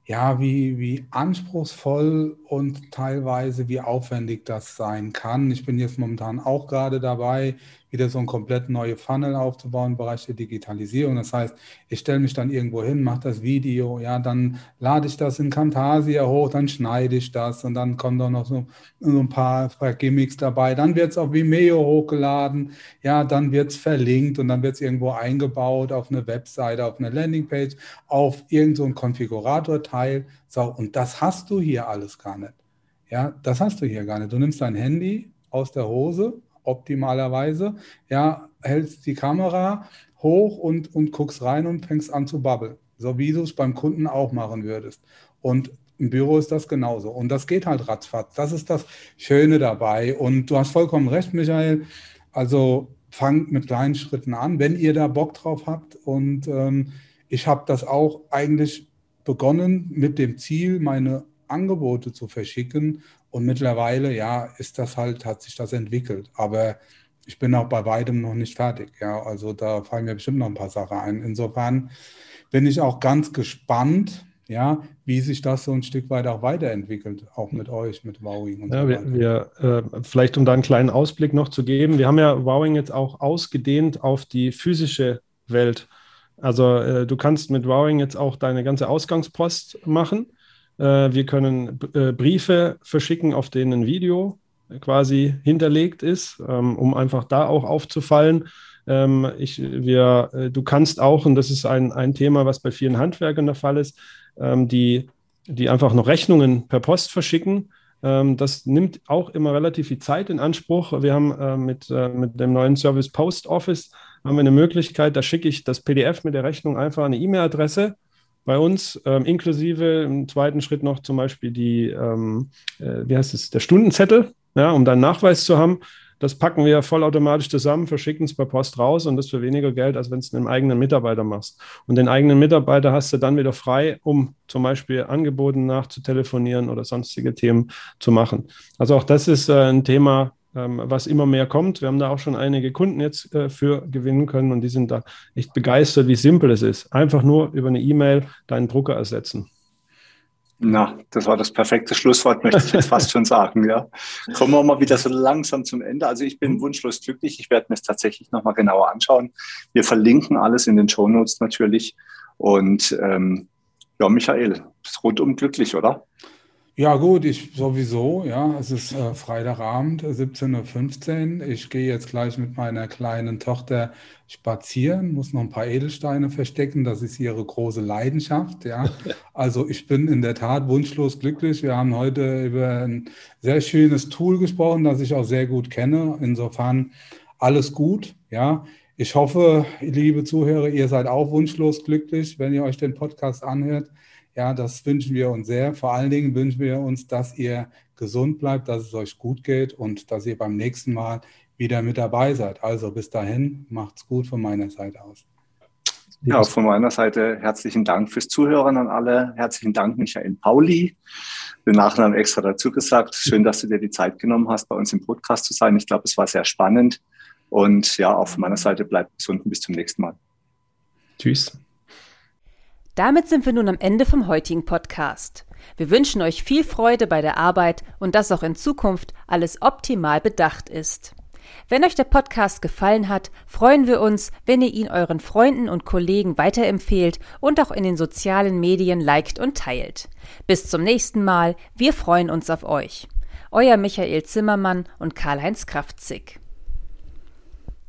ja, wie, wie anspruchsvoll und teilweise wie aufwendig das sein kann. Ich bin jetzt momentan auch gerade dabei, wieder so ein komplett neue Funnel aufzubauen im Bereich der Digitalisierung. Das heißt, ich stelle mich dann irgendwo hin, mache das Video, ja, dann lade ich das in Camtasia hoch, dann schneide ich das und dann kommen da noch so, so ein paar, Gimmicks dabei. Dann wird es auf Vimeo hochgeladen, ja, dann wird es verlinkt und dann wird es irgendwo eingebaut auf eine Webseite, auf eine Landingpage, auf irgendein so Konfiguratorteil. So, und das hast du hier alles gar nicht. Ja, das hast du hier gar nicht. Du nimmst dein Handy aus der Hose, optimalerweise. Ja, hältst die Kamera hoch und, und guckst rein und fängst an zu babbeln. So wie du es beim Kunden auch machen würdest. Und im Büro ist das genauso. Und das geht halt ratzfatz. Das ist das Schöne dabei. Und du hast vollkommen recht, Michael. Also fangt mit kleinen Schritten an, wenn ihr da Bock drauf habt. Und ähm, ich habe das auch eigentlich begonnen mit dem Ziel, meine Angebote zu verschicken und mittlerweile, ja, ist das halt, hat sich das entwickelt. Aber ich bin auch bei weitem noch nicht fertig. Ja, also da fallen mir bestimmt noch ein paar Sachen ein. Insofern bin ich auch ganz gespannt, ja, wie sich das so ein Stück weit auch weiterentwickelt, auch mit euch, mit Wowing und ja, so weiter. Wir, wir äh, vielleicht um da einen kleinen Ausblick noch zu geben, wir haben ja Wowing jetzt auch ausgedehnt auf die physische Welt. Also äh, du kannst mit Wowing jetzt auch deine ganze Ausgangspost machen. Äh, wir können äh, Briefe verschicken, auf denen ein Video quasi hinterlegt ist, ähm, um einfach da auch aufzufallen. Ähm, ich, wir, äh, du kannst auch, und das ist ein, ein Thema, was bei vielen Handwerkern der Fall ist, ähm, die, die einfach noch Rechnungen per Post verschicken. Das nimmt auch immer relativ viel Zeit in Anspruch. Wir haben äh, mit, äh, mit dem neuen Service Post Office haben wir eine Möglichkeit, da schicke ich das PDF mit der Rechnung einfach an eine E-Mail-Adresse bei uns, ähm, inklusive im zweiten Schritt noch zum Beispiel die, ähm, äh, wie heißt es, der Stundenzettel, ja, um dann Nachweis zu haben. Das packen wir vollautomatisch zusammen, verschicken es per Post raus und das für weniger Geld, als wenn es einem eigenen Mitarbeiter machst. Und den eigenen Mitarbeiter hast du dann wieder frei, um zum Beispiel Angeboten nachzutelefonieren oder sonstige Themen zu machen. Also auch das ist äh, ein Thema, was immer mehr kommt. Wir haben da auch schon einige Kunden jetzt äh, für gewinnen können und die sind da echt begeistert, wie simpel es ist. Einfach nur über eine E-Mail deinen Drucker ersetzen. Na, das war das perfekte Schlusswort, möchte ich jetzt fast schon sagen. Ja. Kommen wir mal wieder so langsam zum Ende. Also ich bin wunschlos glücklich. Ich werde mir es tatsächlich nochmal genauer anschauen. Wir verlinken alles in den Show Notes natürlich. Und ähm, ja, Michael, ist rundum glücklich, oder? Ja, gut, ich sowieso, ja. Es ist äh, Freitagabend, 17.15 Uhr. Ich gehe jetzt gleich mit meiner kleinen Tochter spazieren, muss noch ein paar Edelsteine verstecken. Das ist ihre große Leidenschaft, ja. Also ich bin in der Tat wunschlos glücklich. Wir haben heute über ein sehr schönes Tool gesprochen, das ich auch sehr gut kenne. Insofern alles gut, ja. Ich hoffe, liebe Zuhörer, ihr seid auch wunschlos glücklich, wenn ihr euch den Podcast anhört. Ja, das wünschen wir uns sehr. Vor allen Dingen wünschen wir uns, dass ihr gesund bleibt, dass es euch gut geht und dass ihr beim nächsten Mal wieder mit dabei seid. Also bis dahin, macht's gut von meiner Seite aus. Ja, von meiner Seite herzlichen Dank fürs Zuhören an alle. Herzlichen Dank, Michael Pauli. Den Nachnamen extra dazu gesagt. Schön, dass du dir die Zeit genommen hast, bei uns im Podcast zu sein. Ich glaube, es war sehr spannend. Und ja, auch von meiner Seite bleibt gesund und bis zum nächsten Mal. Tschüss. Damit sind wir nun am Ende vom heutigen Podcast. Wir wünschen euch viel Freude bei der Arbeit und dass auch in Zukunft alles optimal bedacht ist. Wenn euch der Podcast gefallen hat, freuen wir uns, wenn ihr ihn euren Freunden und Kollegen weiterempfehlt und auch in den sozialen Medien liked und teilt. Bis zum nächsten Mal, wir freuen uns auf euch. Euer Michael Zimmermann und Karl-Heinz Kraftzig.